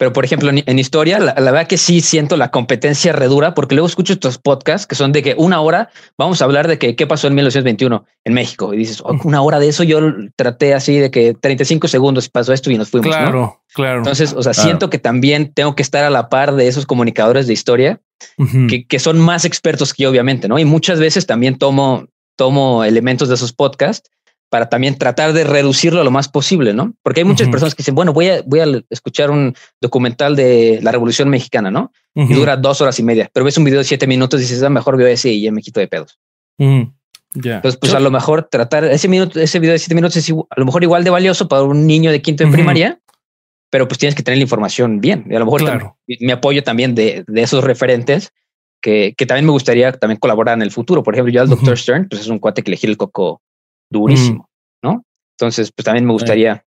Speaker 4: pero por ejemplo, en, en historia, la, la verdad que sí siento la competencia redura, porque luego escucho estos podcasts que son de que una hora vamos a hablar de que qué pasó en 1921 en México. Y dices, "Oh, una hora de eso yo traté así de que 35 segundos pasó esto y nos fuimos. ¿no?
Speaker 1: Claro, claro.
Speaker 4: Entonces, o sea,
Speaker 2: Claro.
Speaker 4: siento que también tengo que estar a la par de esos comunicadores de historia que, que son más expertos que yo, obviamente, ¿no? Y muchas veces también tomo, tomo elementos de esos podcasts para también tratar de reducirlo lo más posible, ¿no? Porque hay muchas
Speaker 1: Ujú.
Speaker 4: personas que dicen, bueno, voy a, voy a escuchar un documental de la Revolución Mexicana, ¿no?
Speaker 1: Ujú.
Speaker 4: Y dura dos horas y media, pero ves un video de siete minutos y dices, ah, mejor veo ese y ya me quito de pedos.
Speaker 1: Ujú. Ya.
Speaker 4: Entonces, pues a lo mejor tratar ese minuto, ese video de siete minutos es igu- a lo mejor igual de valioso para un niño de quinto de
Speaker 1: Ujú.
Speaker 4: primaria, pero pues tienes que tener la información bien. Y a lo mejor
Speaker 1: Claro.
Speaker 4: tam- me apoyo también de, de esos referentes que, que también me gustaría también colaborar en el futuro. Por ejemplo, yo al. Dr. Stern, pues es un cuate que le gira el coco durísimo, ¿no? Entonces, pues también me gustaría.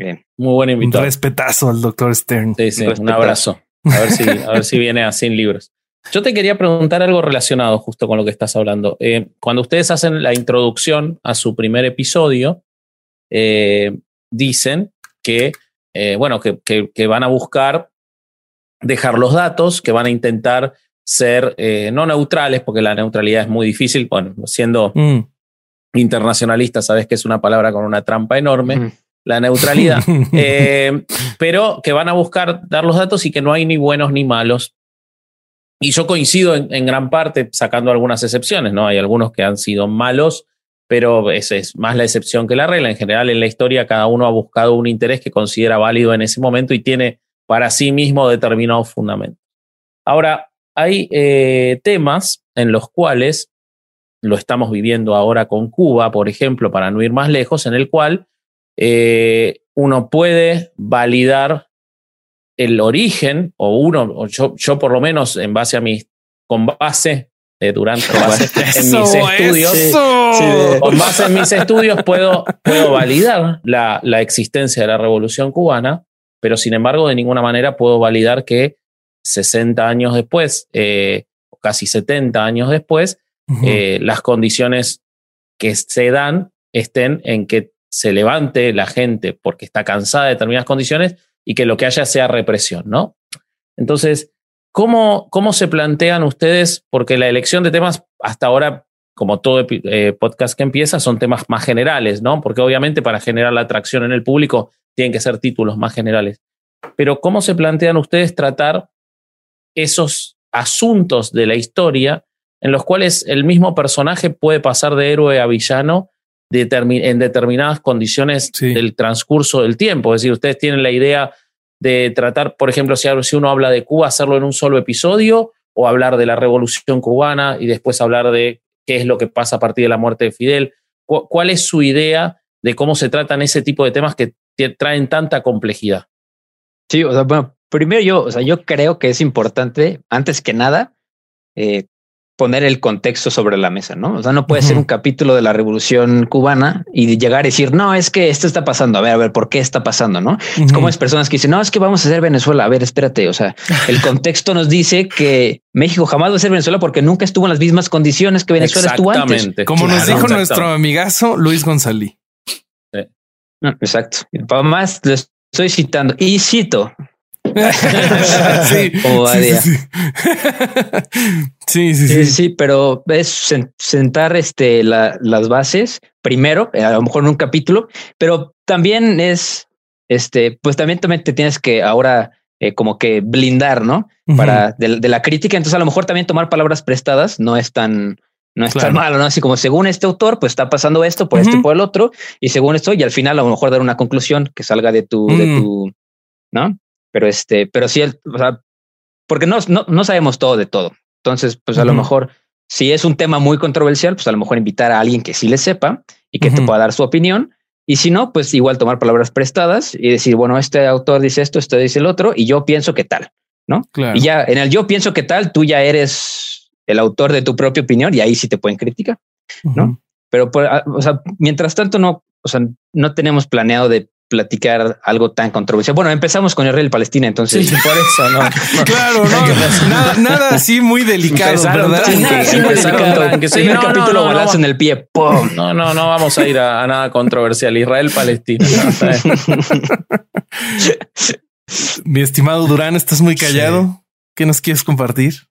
Speaker 4: eh,
Speaker 2: Muy buen
Speaker 1: Un
Speaker 2: invitado.
Speaker 1: respetazo al doctor Stern.
Speaker 2: Sí, sí, un abrazo. A ver si, a ver si viene a 100 libros. Yo te quería preguntar algo relacionado justo con lo que estás hablando. Eh, cuando ustedes hacen la introducción a su primer episodio, eh, dicen que, eh, bueno, que, que- que van a buscar dejar los datos, que van a intentar ser eh, no neutrales, porque la neutralidad es muy difícil. Bueno, siendo
Speaker 1: Mm.
Speaker 2: Internacionalista, sabes que es una palabra con una trampa enorme. La neutralidad. Eh, pero que van a buscar dar los datos y que no hay ni buenos ni malos. Y yo coincido en, en gran parte, sacando algunas excepciones, ¿no? Hay algunos que han sido malos, pero esa es más la excepción que la regla. En general, en la historia, cada uno ha buscado un interés que considera válido en ese momento y tiene para sí mismo determinados fundamentos. Ahora, hay eh, temas en los cuales lo estamos viviendo ahora con Cuba, por ejemplo, para no ir más lejos, en el cual eh, uno puede validar el origen, o uno, o yo, yo por lo menos en base a mis con base, eh, base en mis estudios, con base en mis estudios puedo, puedo validar la, la existencia de la revolución cubana, pero sin embargo de ninguna manera puedo validar que 60 años después, eh, o casi 70 años después, Eh, las condiciones que se dan estén en que se levante la gente porque está cansada de determinadas condiciones y que lo que haya sea represión, ¿no? Entonces, ¿cómo, cómo se plantean ustedes? Porque la elección de temas hasta ahora, como todo eh, podcast que empieza, son temas más generales, ¿no? Porque obviamente para generar la atracción en el público tienen que ser títulos más generales. Pero ¿cómo se plantean ustedes tratar esos asuntos de la historia en los cuales el mismo personaje puede pasar de héroe a villano en determinadas condiciones
Speaker 1: Sí.
Speaker 2: del transcurso del tiempo. Es decir, ustedes tienen la idea de tratar, por ejemplo, si, si uno habla de Cuba, hacerlo en un solo episodio o hablar de la revolución cubana y después hablar de qué es lo que pasa a partir de la muerte de Fidel. ¿Cu- ¿Cuál es su idea de cómo se tratan ese tipo de temas que traen tanta complejidad?
Speaker 4: Sí, o sea, bueno, primero yo, o sea, yo creo que es importante, antes que nada, eh, poner el contexto sobre la mesa, ¿no? O sea, no puede ser un capítulo de la revolución cubana y llegar a decir, no, es que esto está pasando. A ver, a ver, ¿por qué está pasando? No es como es personas que dicen, no, es que vamos a hacer Venezuela. A ver, espérate. O sea, el contexto nos dice que México jamás va a ser Venezuela porque nunca estuvo en las mismas condiciones que Venezuela estuvo antes.
Speaker 2: Exactamente.
Speaker 1: Como nos dijo nuestro amigazo Luis González.
Speaker 4: No, exacto. Para más, lo estoy citando y cito.
Speaker 1: sí, sí, sí, sí. sí, sí,
Speaker 4: Sí,
Speaker 1: sí.
Speaker 4: sí, pero es sen- sentar este, la- las bases primero, eh, a lo mejor en un capítulo, pero también es, este, pues también, también te tienes que ahora eh, como que blindar, ¿no? Para de, de la crítica. Entonces a lo mejor también tomar palabras prestadas no es tan, no es
Speaker 1: Claro.
Speaker 4: tan malo, ¿no? Así como según este autor, pues está pasando esto por esto y
Speaker 1: Ujú.
Speaker 4: por el otro, y según esto, y al final a lo mejor dar una conclusión que salga de tu, de
Speaker 1: Mm.
Speaker 4: tu, ¿no? Pero este, pero sí, el, o sea, porque no, no, no sabemos todo de todo. Entonces, pues a lo mejor, si es un tema muy controversial, pues a lo mejor invitar a alguien que sí le sepa y que te pueda dar su opinión. Y si no, pues igual tomar palabras prestadas y decir, bueno, este autor dice esto, este dice el otro, y yo pienso que tal.
Speaker 1: Claro.
Speaker 4: Y ya en el yo pienso que tal, tú ya eres el autor de tu propia opinión y ahí sí te pueden criticar. ¿no? Pero, pues, o sea, mientras tanto, no, o sea, no tenemos planeado de platicar algo tan controversial. Bueno, empezamos con Israel y Palestina, entonces
Speaker 2: Sí, por eso, ¿no?
Speaker 1: Claro, no, nada, nada así muy delicado,
Speaker 2: Empezaron
Speaker 1: ¿verdad?
Speaker 4: nada, muy delicado.
Speaker 2: sí, no, no,
Speaker 4: capítulo,
Speaker 2: no,
Speaker 4: balazo
Speaker 2: no.
Speaker 4: en el pie. ¡pum!
Speaker 2: No, no, no vamos a ir a, a nada controversial. Israel-Palestina.
Speaker 1: Mi estimado Durán, estás muy callado. ¿Qué nos quieres compartir?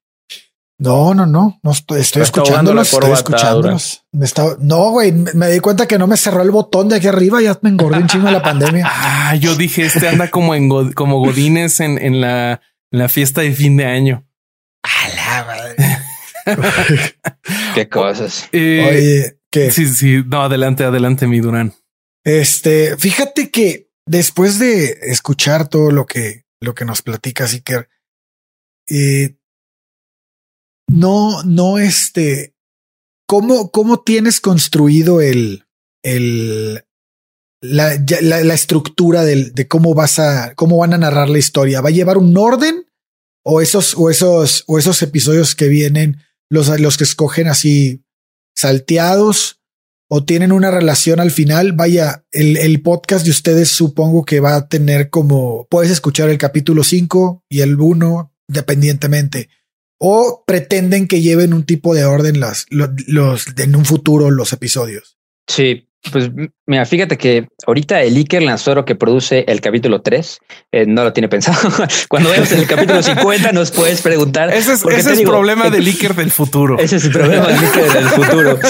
Speaker 3: No, no, no, no estoy, estoy escuchándolos, estoy escuchándolos. Me está, no, güey, me, me di cuenta que no me cerró el botón de aquí arriba, ya me engordé un chingo de la pandemia.
Speaker 1: Ah, yo dije, este anda como en God- como Godines en, en la, en la fiesta de fin de año.
Speaker 3: A la madre.
Speaker 4: Qué cosas.
Speaker 1: Eh,
Speaker 3: Oye, que
Speaker 1: sí, sí, no, adelante, adelante, mi Durán.
Speaker 3: este, fíjate que después de escuchar todo lo que, lo que nos platica Iker, eh, no, no, este, ¿cómo, cómo tienes construido el, el, la, la, la estructura del, de cómo vas a, cómo van a narrar la historia? ¿Va a llevar un orden o esos, o esos, o esos episodios que vienen, los, los que escogen así salteados o tienen una relación al final? Vaya, el, el podcast de ustedes supongo que va a tener como, puedes escuchar el capítulo 5 y el 1 dependientemente. O pretenden que lleven un tipo de orden las, los, los en un futuro los episodios.
Speaker 4: Sí, pues mira, fíjate que ahorita el Iker Lanzoro que produce el capítulo 3 eh, no lo tiene pensado. Cuando veamos el capítulo 50 nos puedes preguntar.
Speaker 1: Ese es, ese es
Speaker 4: digo,
Speaker 1: problema del Iker del futuro.
Speaker 4: Ese es el problema del Iker del futuro.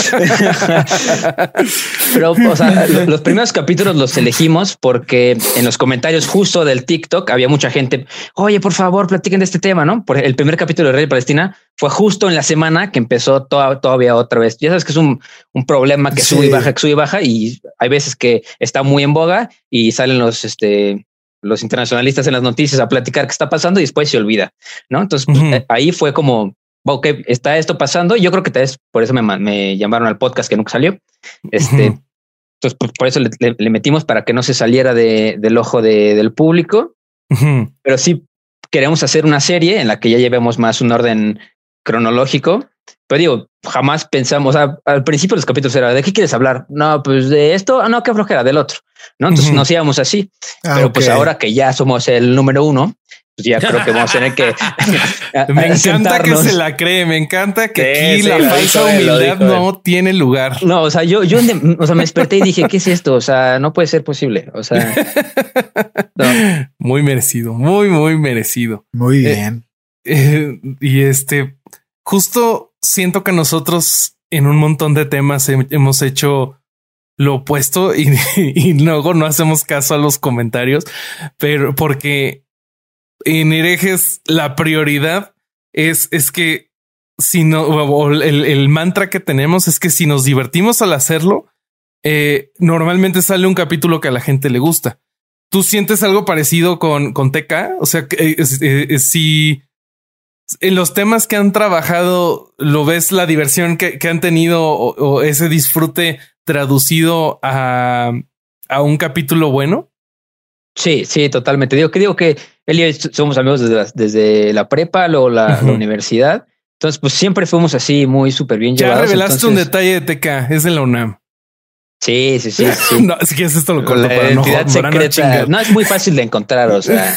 Speaker 4: Pero, o sea, lo- los primeros capítulos los elegimos porque en los comentarios justo del TikTok había mucha gente. Oye, por favor, platiquen de este tema, no? Por el primer capítulo de Rey Palestina fue justo en la semana que empezó toda- todavía otra vez. Ya sabes que es un, un problema que
Speaker 3: Sí.
Speaker 4: sube y baja, que sube y baja, y hay veces que está muy en boga y salen los, este, los internacionalistas en las noticias a platicar qué está pasando y después se olvida, ¿no? Entonces pues, ahí fue como, ok, está esto pasando. Yo creo que tal vez por eso me, me llamaron al podcast que nunca salió. Este, entonces por, por eso le, le- le metimos para que no se saliera de- del ojo de- del público, pero sí queremos hacer una serie en la que ya llevemos más un orden cronológico, pero digo, jamás pensamos, o sea, al principio de los capítulos era, ¿de qué quieres hablar? No, pues de esto, ah, no, qué flojera, del otro, ¿no? Entonces
Speaker 1: Ujú.
Speaker 4: nos íbamos así,
Speaker 3: Ah,
Speaker 4: pero pues ahora que ya somos el número uno, pues ya creo que vamos a tener que
Speaker 1: Me encanta que se la cree, me encanta que
Speaker 2: Sí,
Speaker 1: aquí
Speaker 2: sí,
Speaker 1: la falsa humildad
Speaker 2: dijo él.
Speaker 1: no tiene lugar.
Speaker 4: No, o sea, yo, yo, o sea, me desperté y dije, ¿qué es esto? O sea, no puede ser posible. O sea, no.
Speaker 1: Muy merecido, muy, muy merecido.
Speaker 3: Muy
Speaker 1: Eh,
Speaker 3: bien.
Speaker 1: Eh, y este, justo siento que nosotros en un montón de temas he- hemos hecho lo opuesto y, luego no hacemos caso a los comentarios, pero porque en herejes la prioridad es, es que si no, el, el mantra que tenemos es que si nos divertimos al hacerlo, eh, normalmente sale un capítulo que a la gente le gusta. ¿Tú sientes algo parecido con, con TK? O sea, eh, eh, eh, si en los temas que han trabajado, ¿lo ves la diversión que, que han tenido o, o ese disfrute traducido a, a un capítulo bueno?
Speaker 4: Sí, sí, totalmente. Digo que digo que él y yo somos amigos desde la, desde la prepa, luego la, universidad. Entonces, pues siempre fuimos así muy súper bien
Speaker 1: Ya
Speaker 4: llevados.
Speaker 1: revelaste un detalle de TK, es de la UNAM.
Speaker 4: Sí, sí, sí. sí.
Speaker 1: no, si quieres esto lo corto
Speaker 4: la
Speaker 1: para no,
Speaker 4: secreta. No, es muy fácil de encontrar. O sea,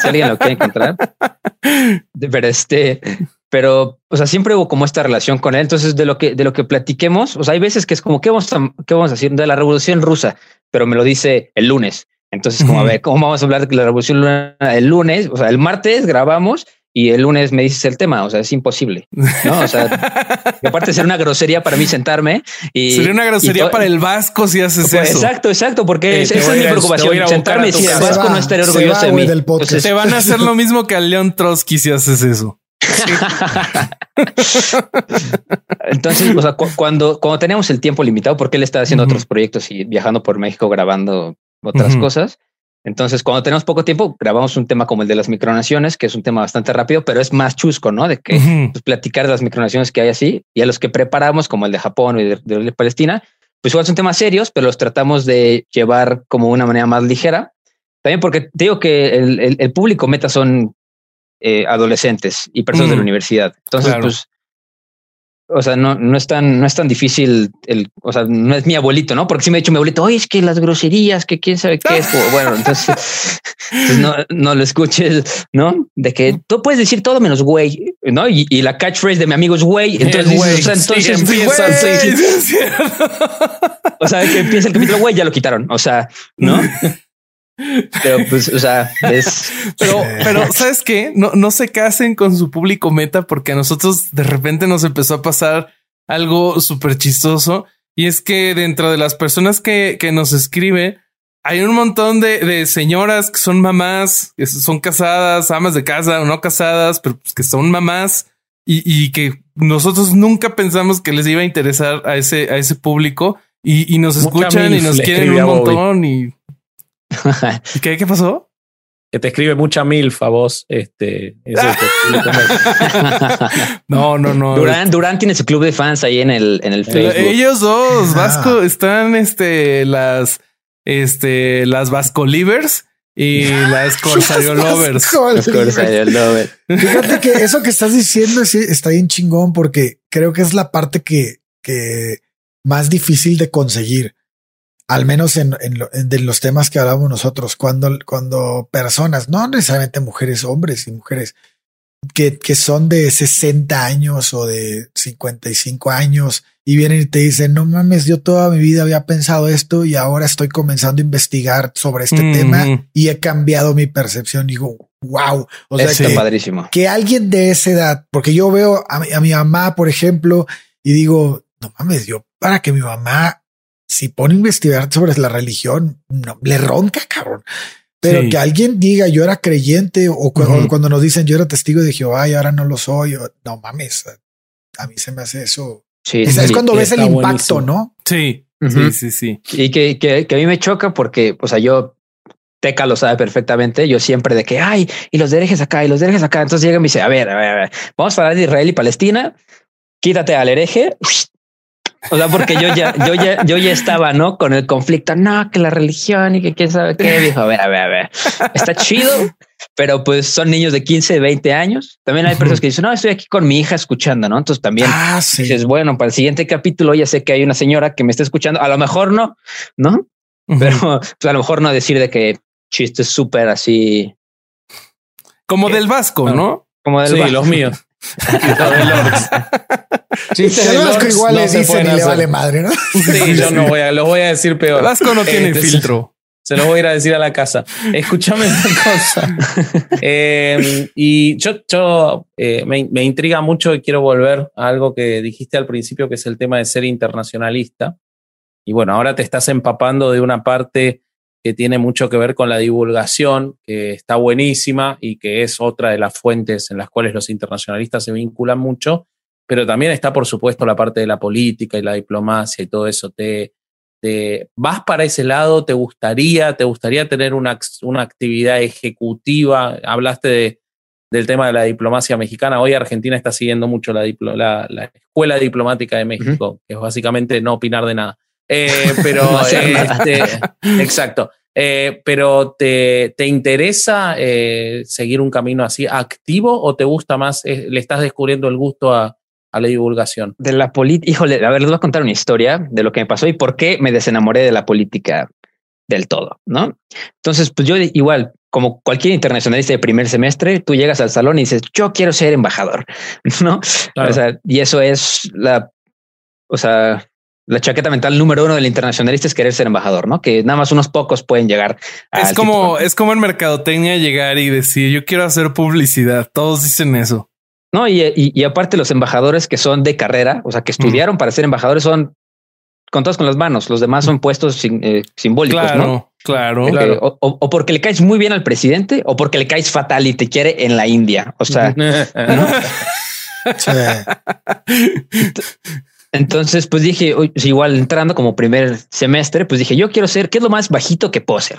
Speaker 4: si alguien lo quiere encontrar. Pero este, pero, o sea, siempre hubo como esta relación con él. Entonces, de lo que, de lo que platiquemos, o sea, hay veces que es como, ¿qué vamos a, qué vamos a decir de la revolución rusa? Pero me lo dice el lunes. Entonces, como, a ver, ¿cómo vamos a hablar de la revolución el lunes? O sea, el martes grabamos y el lunes me dices el tema. O sea, es imposible. No, o sea, y aparte de ser una grosería para mí sentarme y
Speaker 1: Sería una grosería para el Vasco si haces
Speaker 4: pues,
Speaker 1: eso.
Speaker 4: Exacto, exacto, porque
Speaker 2: Eh,
Speaker 4: esa es mi preocupación.
Speaker 2: a a
Speaker 4: Sentarme y decir, el. Vasco no estaría
Speaker 3: va,
Speaker 4: orgulloso
Speaker 3: se
Speaker 4: de
Speaker 3: va,
Speaker 4: mí.
Speaker 3: güey, del.
Speaker 1: Te van a hacer lo mismo que a León Trotsky si haces eso.
Speaker 4: Entonces, o sea, cu- cuando, cuando tenemos el tiempo limitado, porque él está haciendo otros proyectos y viajando por México grabando otras cosas. Entonces, cuando tenemos poco tiempo, grabamos un tema como el de las micronaciones, que es un tema bastante rápido, pero es más chusco, ¿no? De que
Speaker 1: Ujú.
Speaker 4: pues, platicar de las micronaciones que hay así y a los que preparamos, como el de Japón y de, de Palestina, pues igual son temas serios, pero los tratamos de llevar como una manera más ligera. También porque te digo que el, el- el público meta son eh, adolescentes y personas de la
Speaker 1: Mm.
Speaker 4: universidad. Entonces,
Speaker 1: Claro.
Speaker 4: pues, o sea, no, no es tan, no es tan difícil el, o sea, no es mi abuelito, ¿no? Porque si me ha dicho mi abuelito, oye, es que las groserías, que quién sabe qué es. Bueno, entonces, no, no lo escuches, ¿no? De que tú puedes decir todo menos güey, ¿no? Y, y la catchphrase de mi amigo es güey. Entonces,
Speaker 2: güey,
Speaker 4: dices, o sea,
Speaker 2: sí,
Speaker 4: entonces,
Speaker 2: empieza
Speaker 4: güey.
Speaker 1: Sí, sí,
Speaker 4: o sea, que empieza el capítulo, güey, ya lo quitaron. O sea, ¿no? Pero pues, o sea, es
Speaker 1: Pero, pero ¿sabes qué? No, no se casen con su público meta porque a nosotros de repente nos empezó a pasar algo súper chistoso y es que dentro de las personas que, que nos escribe hay un montón de, de señoras que son mamás, que son casadas, amas de casa o no casadas, pero pues que son mamás y, y que nosotros nunca pensamos que les iba a interesar a ese, a ese público y, y nos
Speaker 2: Mucha
Speaker 1: escuchan y nos quieren un montón ¿y qué, qué pasó?
Speaker 2: Que te escribe mucha milf a vos. Este,
Speaker 1: No, no, no.
Speaker 4: Durán, Durán tiene su club de fans ahí en el, en el Facebook.
Speaker 1: Ellos dos,
Speaker 3: Ah.
Speaker 1: Vasco, están este, las, este, las Vasco Livers y las Corsario Lovers.
Speaker 3: Fíjate que eso que estás diciendo está bien chingón porque creo que es la parte que, que más difícil de conseguir. Al menos en, en, lo- en de los temas que hablamos nosotros, cuando, cuando personas, no necesariamente mujeres, hombres y mujeres, que, que son de 60 años o de 55 años y vienen y te dicen, no mames, yo toda mi vida había pensado esto y ahora estoy comenzando a investigar sobre este
Speaker 1: Mm.
Speaker 3: tema y he cambiado mi percepción. Digo, wow. O sea, que,
Speaker 4: padrísimo.
Speaker 3: que alguien de esa edad, porque yo veo a, a mi mamá, por ejemplo, y digo, no mames, yo para que mi mamá, si pone a investigar sobre la religión, no, le ronca, cabrón. Pero
Speaker 1: Sí.
Speaker 3: que alguien diga yo era creyente o, cu- o
Speaker 1: Ujú.
Speaker 3: cuando nos dicen yo era testigo de Jehová y ahora no lo soy, o- no mames, a mí se me hace eso.
Speaker 4: Sí,
Speaker 3: Es,
Speaker 4: sí.
Speaker 3: es cuando ves el impacto,
Speaker 2: buenísimo.
Speaker 3: ¿no?
Speaker 1: Sí,
Speaker 4: Ujú.
Speaker 1: sí, sí, sí.
Speaker 4: Y que, que, que a mí me choca porque, o sea, yo, Teca lo sabe perfectamente. Yo siempre de que, ay, y los herejes acá y los herejes acá. Entonces llega y me dice, a ver, a ver, a ver, vamos a hablar de Israel y Palestina. Quítate al hereje O sea, porque yo ya, yo ya, yo ya estaba, ¿no? Con el conflicto, no, que la religión y que quién sabe qué. Dijo, a ver, a ver, a ver, está chido, pero pues son niños de 15, 20 años. También hay personas que dicen, no, estoy aquí con mi hija escuchando, ¿no? Entonces también
Speaker 3: Ah, sí.
Speaker 4: dices, bueno, para el siguiente capítulo ya sé que hay una señora que me está escuchando. A lo mejor no, ¿no? Pero pues, a lo mejor no decir de que chistes súper así
Speaker 1: Como del Vasco, ¿no?
Speaker 4: como del
Speaker 2: Sí,
Speaker 4: Vasco.
Speaker 2: los míos. De
Speaker 3: Vasco
Speaker 2: lords
Speaker 3: igual
Speaker 2: no
Speaker 3: les
Speaker 2: se
Speaker 3: dicen y le vale madre, ¿no?
Speaker 2: Sí, yo no voy a, los voy a decir peor.
Speaker 1: El Vasco no tiene
Speaker 2: Este,
Speaker 1: filtro.
Speaker 2: Se lo voy a ir a decir a la casa. Escúchame una cosa. Eh, y yo, yo eh, me, me intriga mucho y quiero volver a algo que dijiste al principio, que es el tema de ser internacionalista. Y bueno, ahora te estás empapando de una parte que tiene mucho que ver con la divulgación, que está buenísima y que es otra de las fuentes en las cuales los internacionalistas se vinculan mucho, pero también está, por supuesto, la parte de la política y la diplomacia y todo eso. ¿Te, te vas para ese lado? ¿Te gustaría, te gustaría tener una, una actividad ejecutiva? Hablaste de, del tema de la diplomacia mexicana. Hoy Argentina está siguiendo mucho la, diplo- la, la Escuela Diplomática de México, que es básicamente no opinar de nada. Eh, pero,
Speaker 4: No hacer
Speaker 2: este, exacto. Eh, pero ¿te, te interesa eh, seguir un camino así activo o te gusta más, eh, le estás descubriendo el gusto a, a la divulgación?
Speaker 4: De la política, híjole, a ver, les voy a contar una historia de lo que me pasó y por qué me desenamoré de la política del todo, ¿no? Entonces, pues yo igual, como cualquier internacionalista de primer semestre, tú llegas al salón y dices, yo quiero ser embajador, ¿no?
Speaker 2: Claro.
Speaker 4: O sea, y eso es la, o sea, la chaqueta mental número uno del internacionalista es querer ser embajador, ¿no? Que nada más unos pocos pueden llegar.
Speaker 1: Es como, es como en mercadotecnia llegar y decir yo quiero hacer publicidad. Todos dicen eso.
Speaker 4: No, y, y, y aparte los embajadores que son de carrera, o sea, que estudiaron para ser embajadores son contados con las manos. Los demás son puestos eh, simbólicos,
Speaker 1: Claro,
Speaker 4: ¿no?
Speaker 1: claro.
Speaker 2: Claro.
Speaker 4: o, o- o porque le caes muy bien al presidente o porque le caes fatal y te quiere en la India. O sea,
Speaker 3: Sí.
Speaker 4: entonces pues dije, igual entrando como primer semestre, pues dije, yo quiero ser, ¿qué es lo más bajito que puedo ser?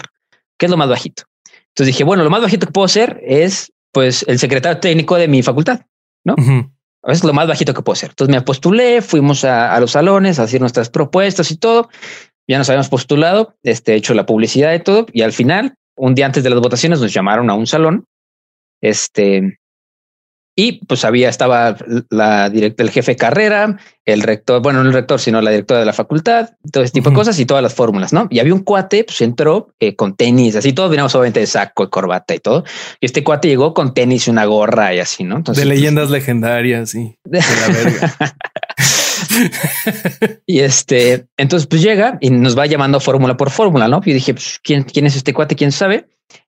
Speaker 4: ¿Qué es lo más bajito? Entonces dije, bueno, lo más bajito que puedo ser es pues el secretario técnico de mi facultad.
Speaker 1: Ujú.
Speaker 4: Es lo más bajito que puedo ser. Entonces me postulé, fuimos a, a los salones a hacer nuestras propuestas y todo. Ya nos habíamos postulado, este, hecho la publicidad y todo. Y al final, un día antes de las votaciones, nos llamaron a un salón. Este, y pues había, estaba la directa, el jefe de carrera, el rector, bueno, no el rector, sino la directora de la facultad, todo ese tipo de cosas y todas las fórmulas, ¿no? Y había un cuate, pues entró eh, con tenis, así todos veníamos obviamente de saco y corbata y todo. Y este cuate llegó con tenis y una gorra y así, ¿no? Entonces,
Speaker 1: de
Speaker 4: pues,
Speaker 1: leyendas legendarias de la verga.
Speaker 4: Y este, entonces pues llega y nos va llamando fórmula por fórmula, ¿no? Y dije, pues, ¿quién, quién es este cuate? ¿Quién sabe?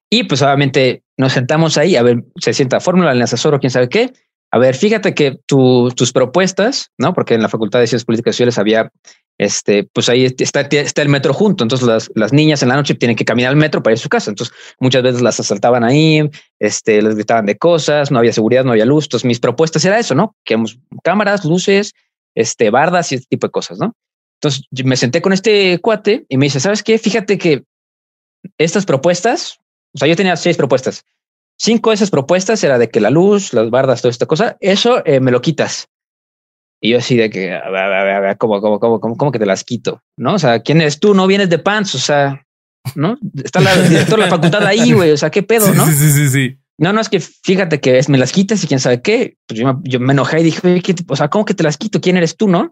Speaker 4: Y pues obviamente nos sentamos ahí, a ver, se sienta fórmula, el asesor o quién sabe qué. A ver, fíjate que tu- tus propuestas, ¿no? Porque en la Facultad de Ciencias Políticas y Sociales había, este, pues ahí está, está el metro junto. Entonces las, las niñas en la noche tienen que caminar al metro para ir a su casa. Entonces muchas veces las asaltaban ahí, este, les gritaban de cosas, no había seguridad, no había luz. Entonces mis propuestas era eso, ¿no? Que hemos cámaras, luces, este, bardas y este tipo de cosas, ¿no? Entonces me senté con este cuate y me dice, ¿sabes qué? Fíjate que estas propuestas, o sea, yo tenía seis propuestas. Cinco de esas propuestas era de que la luz, las bardas, toda esta cosa, eso eh, me lo quitas. Y yo así de que, a ver, a ver, a ver, ¿cómo, cómo, cómo, cómo, cómo que te las quito? ¿No? O sea, ¿quién eres tú? No vienes de pants, o sea, ¿no? Está la director de la facultad ahí, güey, o sea, ¿qué pedo,
Speaker 1: Sí,
Speaker 4: no?
Speaker 1: sí, sí, sí, sí.
Speaker 4: No, no, es que fíjate que es, me las quitas y quién sabe qué. Pues yo, me- yo me enojé y dije, "Oye, ¿qué te- o sea, ¿cómo que te las quito? ¿Quién eres tú, no?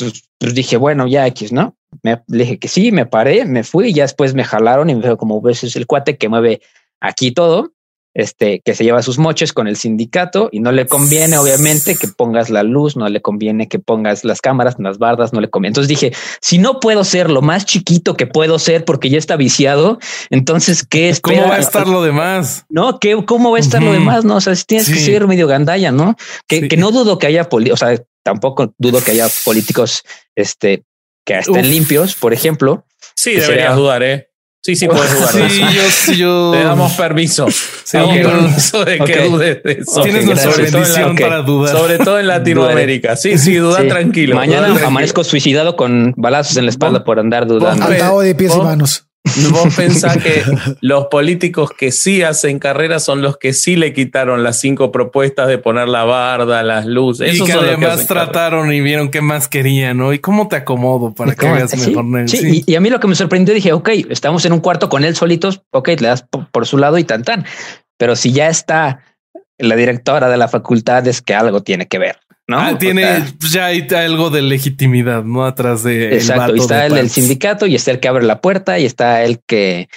Speaker 4: Entonces, pues dije, bueno, ya X, ¿no? Me, le dije que sí, me paré, me fui y ya después me jalaron y me dijo, como ves, es el cuate que mueve aquí todo, este, que se lleva sus moches con el sindicato y no le conviene, obviamente, que pongas la luz, no le conviene que pongas las cámaras, las bardas, no le conviene. Entonces dije, si no puedo ser lo más chiquito que puedo ser porque ya está viciado, entonces, ¿qué espera?
Speaker 1: ¿Cómo va a estar lo demás?
Speaker 4: No, ¿qué, ¿cómo va a estar lo demás? No, o sea, si tienes que ser medio gandalla, ¿no? Que,
Speaker 1: Sí.
Speaker 4: que no dudo que haya, poli- o sea, tampoco dudo que haya políticos, este, que estén
Speaker 1: Uf.
Speaker 4: limpios, por ejemplo.
Speaker 2: Sí, deberías
Speaker 4: sería-
Speaker 2: dudar, ¿eh? Sí, sí, puedes dudar. de
Speaker 1: Sí, yo, sí, yo.
Speaker 2: Te damos permiso.
Speaker 1: Sí,
Speaker 2: Damos permiso de que
Speaker 4: Ok.
Speaker 2: dudes de eso.
Speaker 1: Tienes
Speaker 4: Ok,
Speaker 1: nuestra bendición para dudar.
Speaker 2: Sobre todo en Latinoamérica. Sí, sí, duda
Speaker 4: Sí.
Speaker 2: tranquilo.
Speaker 4: Mañana
Speaker 2: duda tranquilo.
Speaker 4: amanezco suicidado con balazos en la espalda por andar dudando.
Speaker 3: Atado de pies y manos.
Speaker 2: Vos pensás que los políticos que sí hacen carrera son los que sí le quitaron las cinco propuestas de poner la barda, las luces.
Speaker 1: Y
Speaker 2: Esos
Speaker 1: que
Speaker 2: son los
Speaker 1: además
Speaker 2: hacen carrera.
Speaker 1: trataron y vieron qué más querían, ¿no? ¿Y cómo te acomodo para que hagas
Speaker 4: Sí,
Speaker 1: mejor?
Speaker 4: Sí,
Speaker 1: Sí.
Speaker 4: Y, y a mí lo que me sorprendió, dije, ok, estamos en un cuarto con él solitos, ok, le das po- por, su lado y tan tan. Pero si ya está la directora de la facultad, es que algo tiene que ver, ¿no?
Speaker 1: Ah,
Speaker 4: O
Speaker 1: tiene
Speaker 4: sea,
Speaker 1: pues, ya hay algo de legitimidad, ¿no? Atrás de. el
Speaker 4: exacto,
Speaker 1: vato
Speaker 4: y está
Speaker 1: de
Speaker 4: el del sindicato y está el que abre la puerta y está el que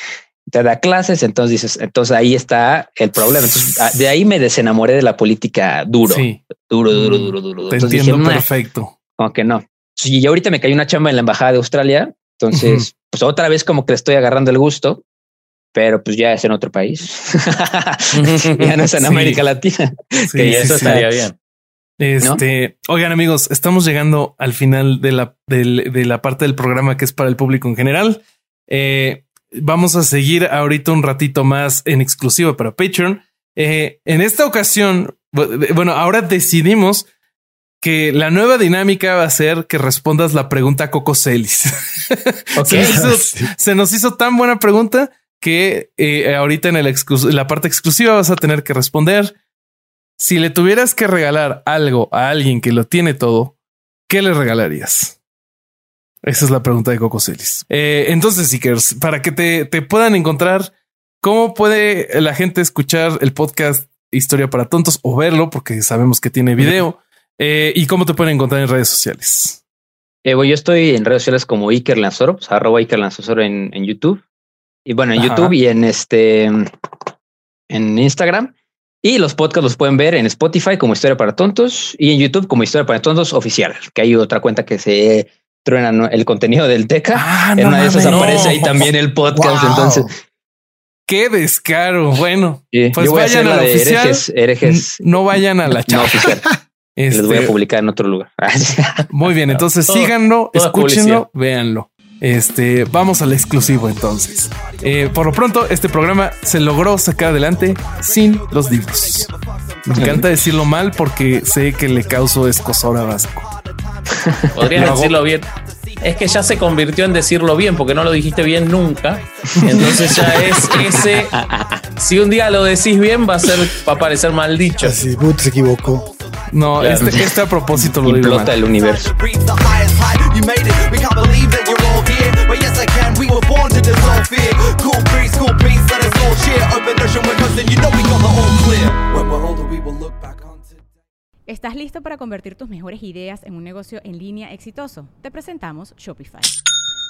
Speaker 4: te da clases. Entonces dices, entonces ahí está el problema. Entonces ah, de ahí me desenamoré de la política duro,
Speaker 1: Sí,
Speaker 4: duro, duro,
Speaker 1: Mm,
Speaker 4: duro, duro.
Speaker 1: te
Speaker 4: Entonces
Speaker 1: entiendo
Speaker 4: dije, "Nah,
Speaker 1: perfecto.
Speaker 4: como que no. Y ahorita me cayó una chamba en la embajada de Australia. Entonces, pues otra vez como que le estoy agarrando el gusto, pero pues ya es en otro país. ya no es en
Speaker 1: Sí.
Speaker 4: América Latina.
Speaker 1: Sí,
Speaker 2: Que
Speaker 1: sí,
Speaker 2: eso estaría bien.
Speaker 1: Este, oigan amigos, estamos llegando al final de la, de la parte del programa que es para el público en general. Eh, vamos a seguir ahorita un ratito más en exclusiva para Patreon. Eh, en esta ocasión, bu- bueno, ahora decidimos que la nueva dinámica va a ser que respondas la pregunta Coco Celis. Se, nos hizo,
Speaker 3: Sí.
Speaker 1: se nos hizo tan buena pregunta que eh, ahorita en el exclus- la parte exclusiva vas a tener que responder. Si le tuvieras que regalar algo a alguien que lo tiene todo, ¿qué le regalarías? Esa es la pregunta de Coco Celis. Eh, entonces, Seekers, para que te, te puedan encontrar, ¿cómo puede la gente escuchar el podcast Historia para Tontos o verlo? Porque sabemos que tiene video. Eh, ¿Y cómo te pueden encontrar en redes sociales?
Speaker 4: Eh, bueno, yo estoy en redes sociales como Iker Lanzoro, pues, arroba Iker Lanzoro en, en YouTube. Y bueno, en
Speaker 1: Ajá.
Speaker 4: YouTube y en este en Instagram. Y los podcasts los pueden ver en Spotify como Historia para Tontos y en YouTube como Historia para Tontos Oficial, que hay otra cuenta que se truena ¿no? el contenido del Teca.
Speaker 1: Ah,
Speaker 4: en una de esas
Speaker 1: mames.
Speaker 4: aparece ahí también el podcast.
Speaker 3: Wow.
Speaker 4: Entonces,
Speaker 1: Qué descaro. Bueno,
Speaker 4: sí,
Speaker 1: Pues
Speaker 4: a
Speaker 1: a
Speaker 4: la
Speaker 1: la
Speaker 4: de
Speaker 1: oficial.
Speaker 4: herejes,
Speaker 1: no vayan a la
Speaker 4: no
Speaker 1: chava.
Speaker 4: oficial. Les voy a
Speaker 1: Este,
Speaker 4: publicar en otro lugar.
Speaker 1: Muy bien, entonces síganlo, escúchenlo, véanlo. Este, vamos al exclusivo entonces. Eh, por lo pronto, este programa se logró sacar adelante sin los libros. Me encanta decirlo mal porque sé que le causo escosor a Vasco.
Speaker 2: Podrías
Speaker 1: Lo hago.
Speaker 2: decirlo bien. Es que ya se convirtió en decirlo bien, porque no lo dijiste bien nunca. Entonces ya es ese. Si un día lo decís bien, va a ser, va a parecer mal dicho.
Speaker 3: Así, Boot se equivocó.
Speaker 1: No,
Speaker 2: Claro.
Speaker 1: este, este a propósito lo digo
Speaker 4: Implota
Speaker 1: mal.
Speaker 4: el universo.
Speaker 5: ¿Estás listo para convertir tus mejores ideas en un negocio en línea exitoso? Te presentamos Shopify.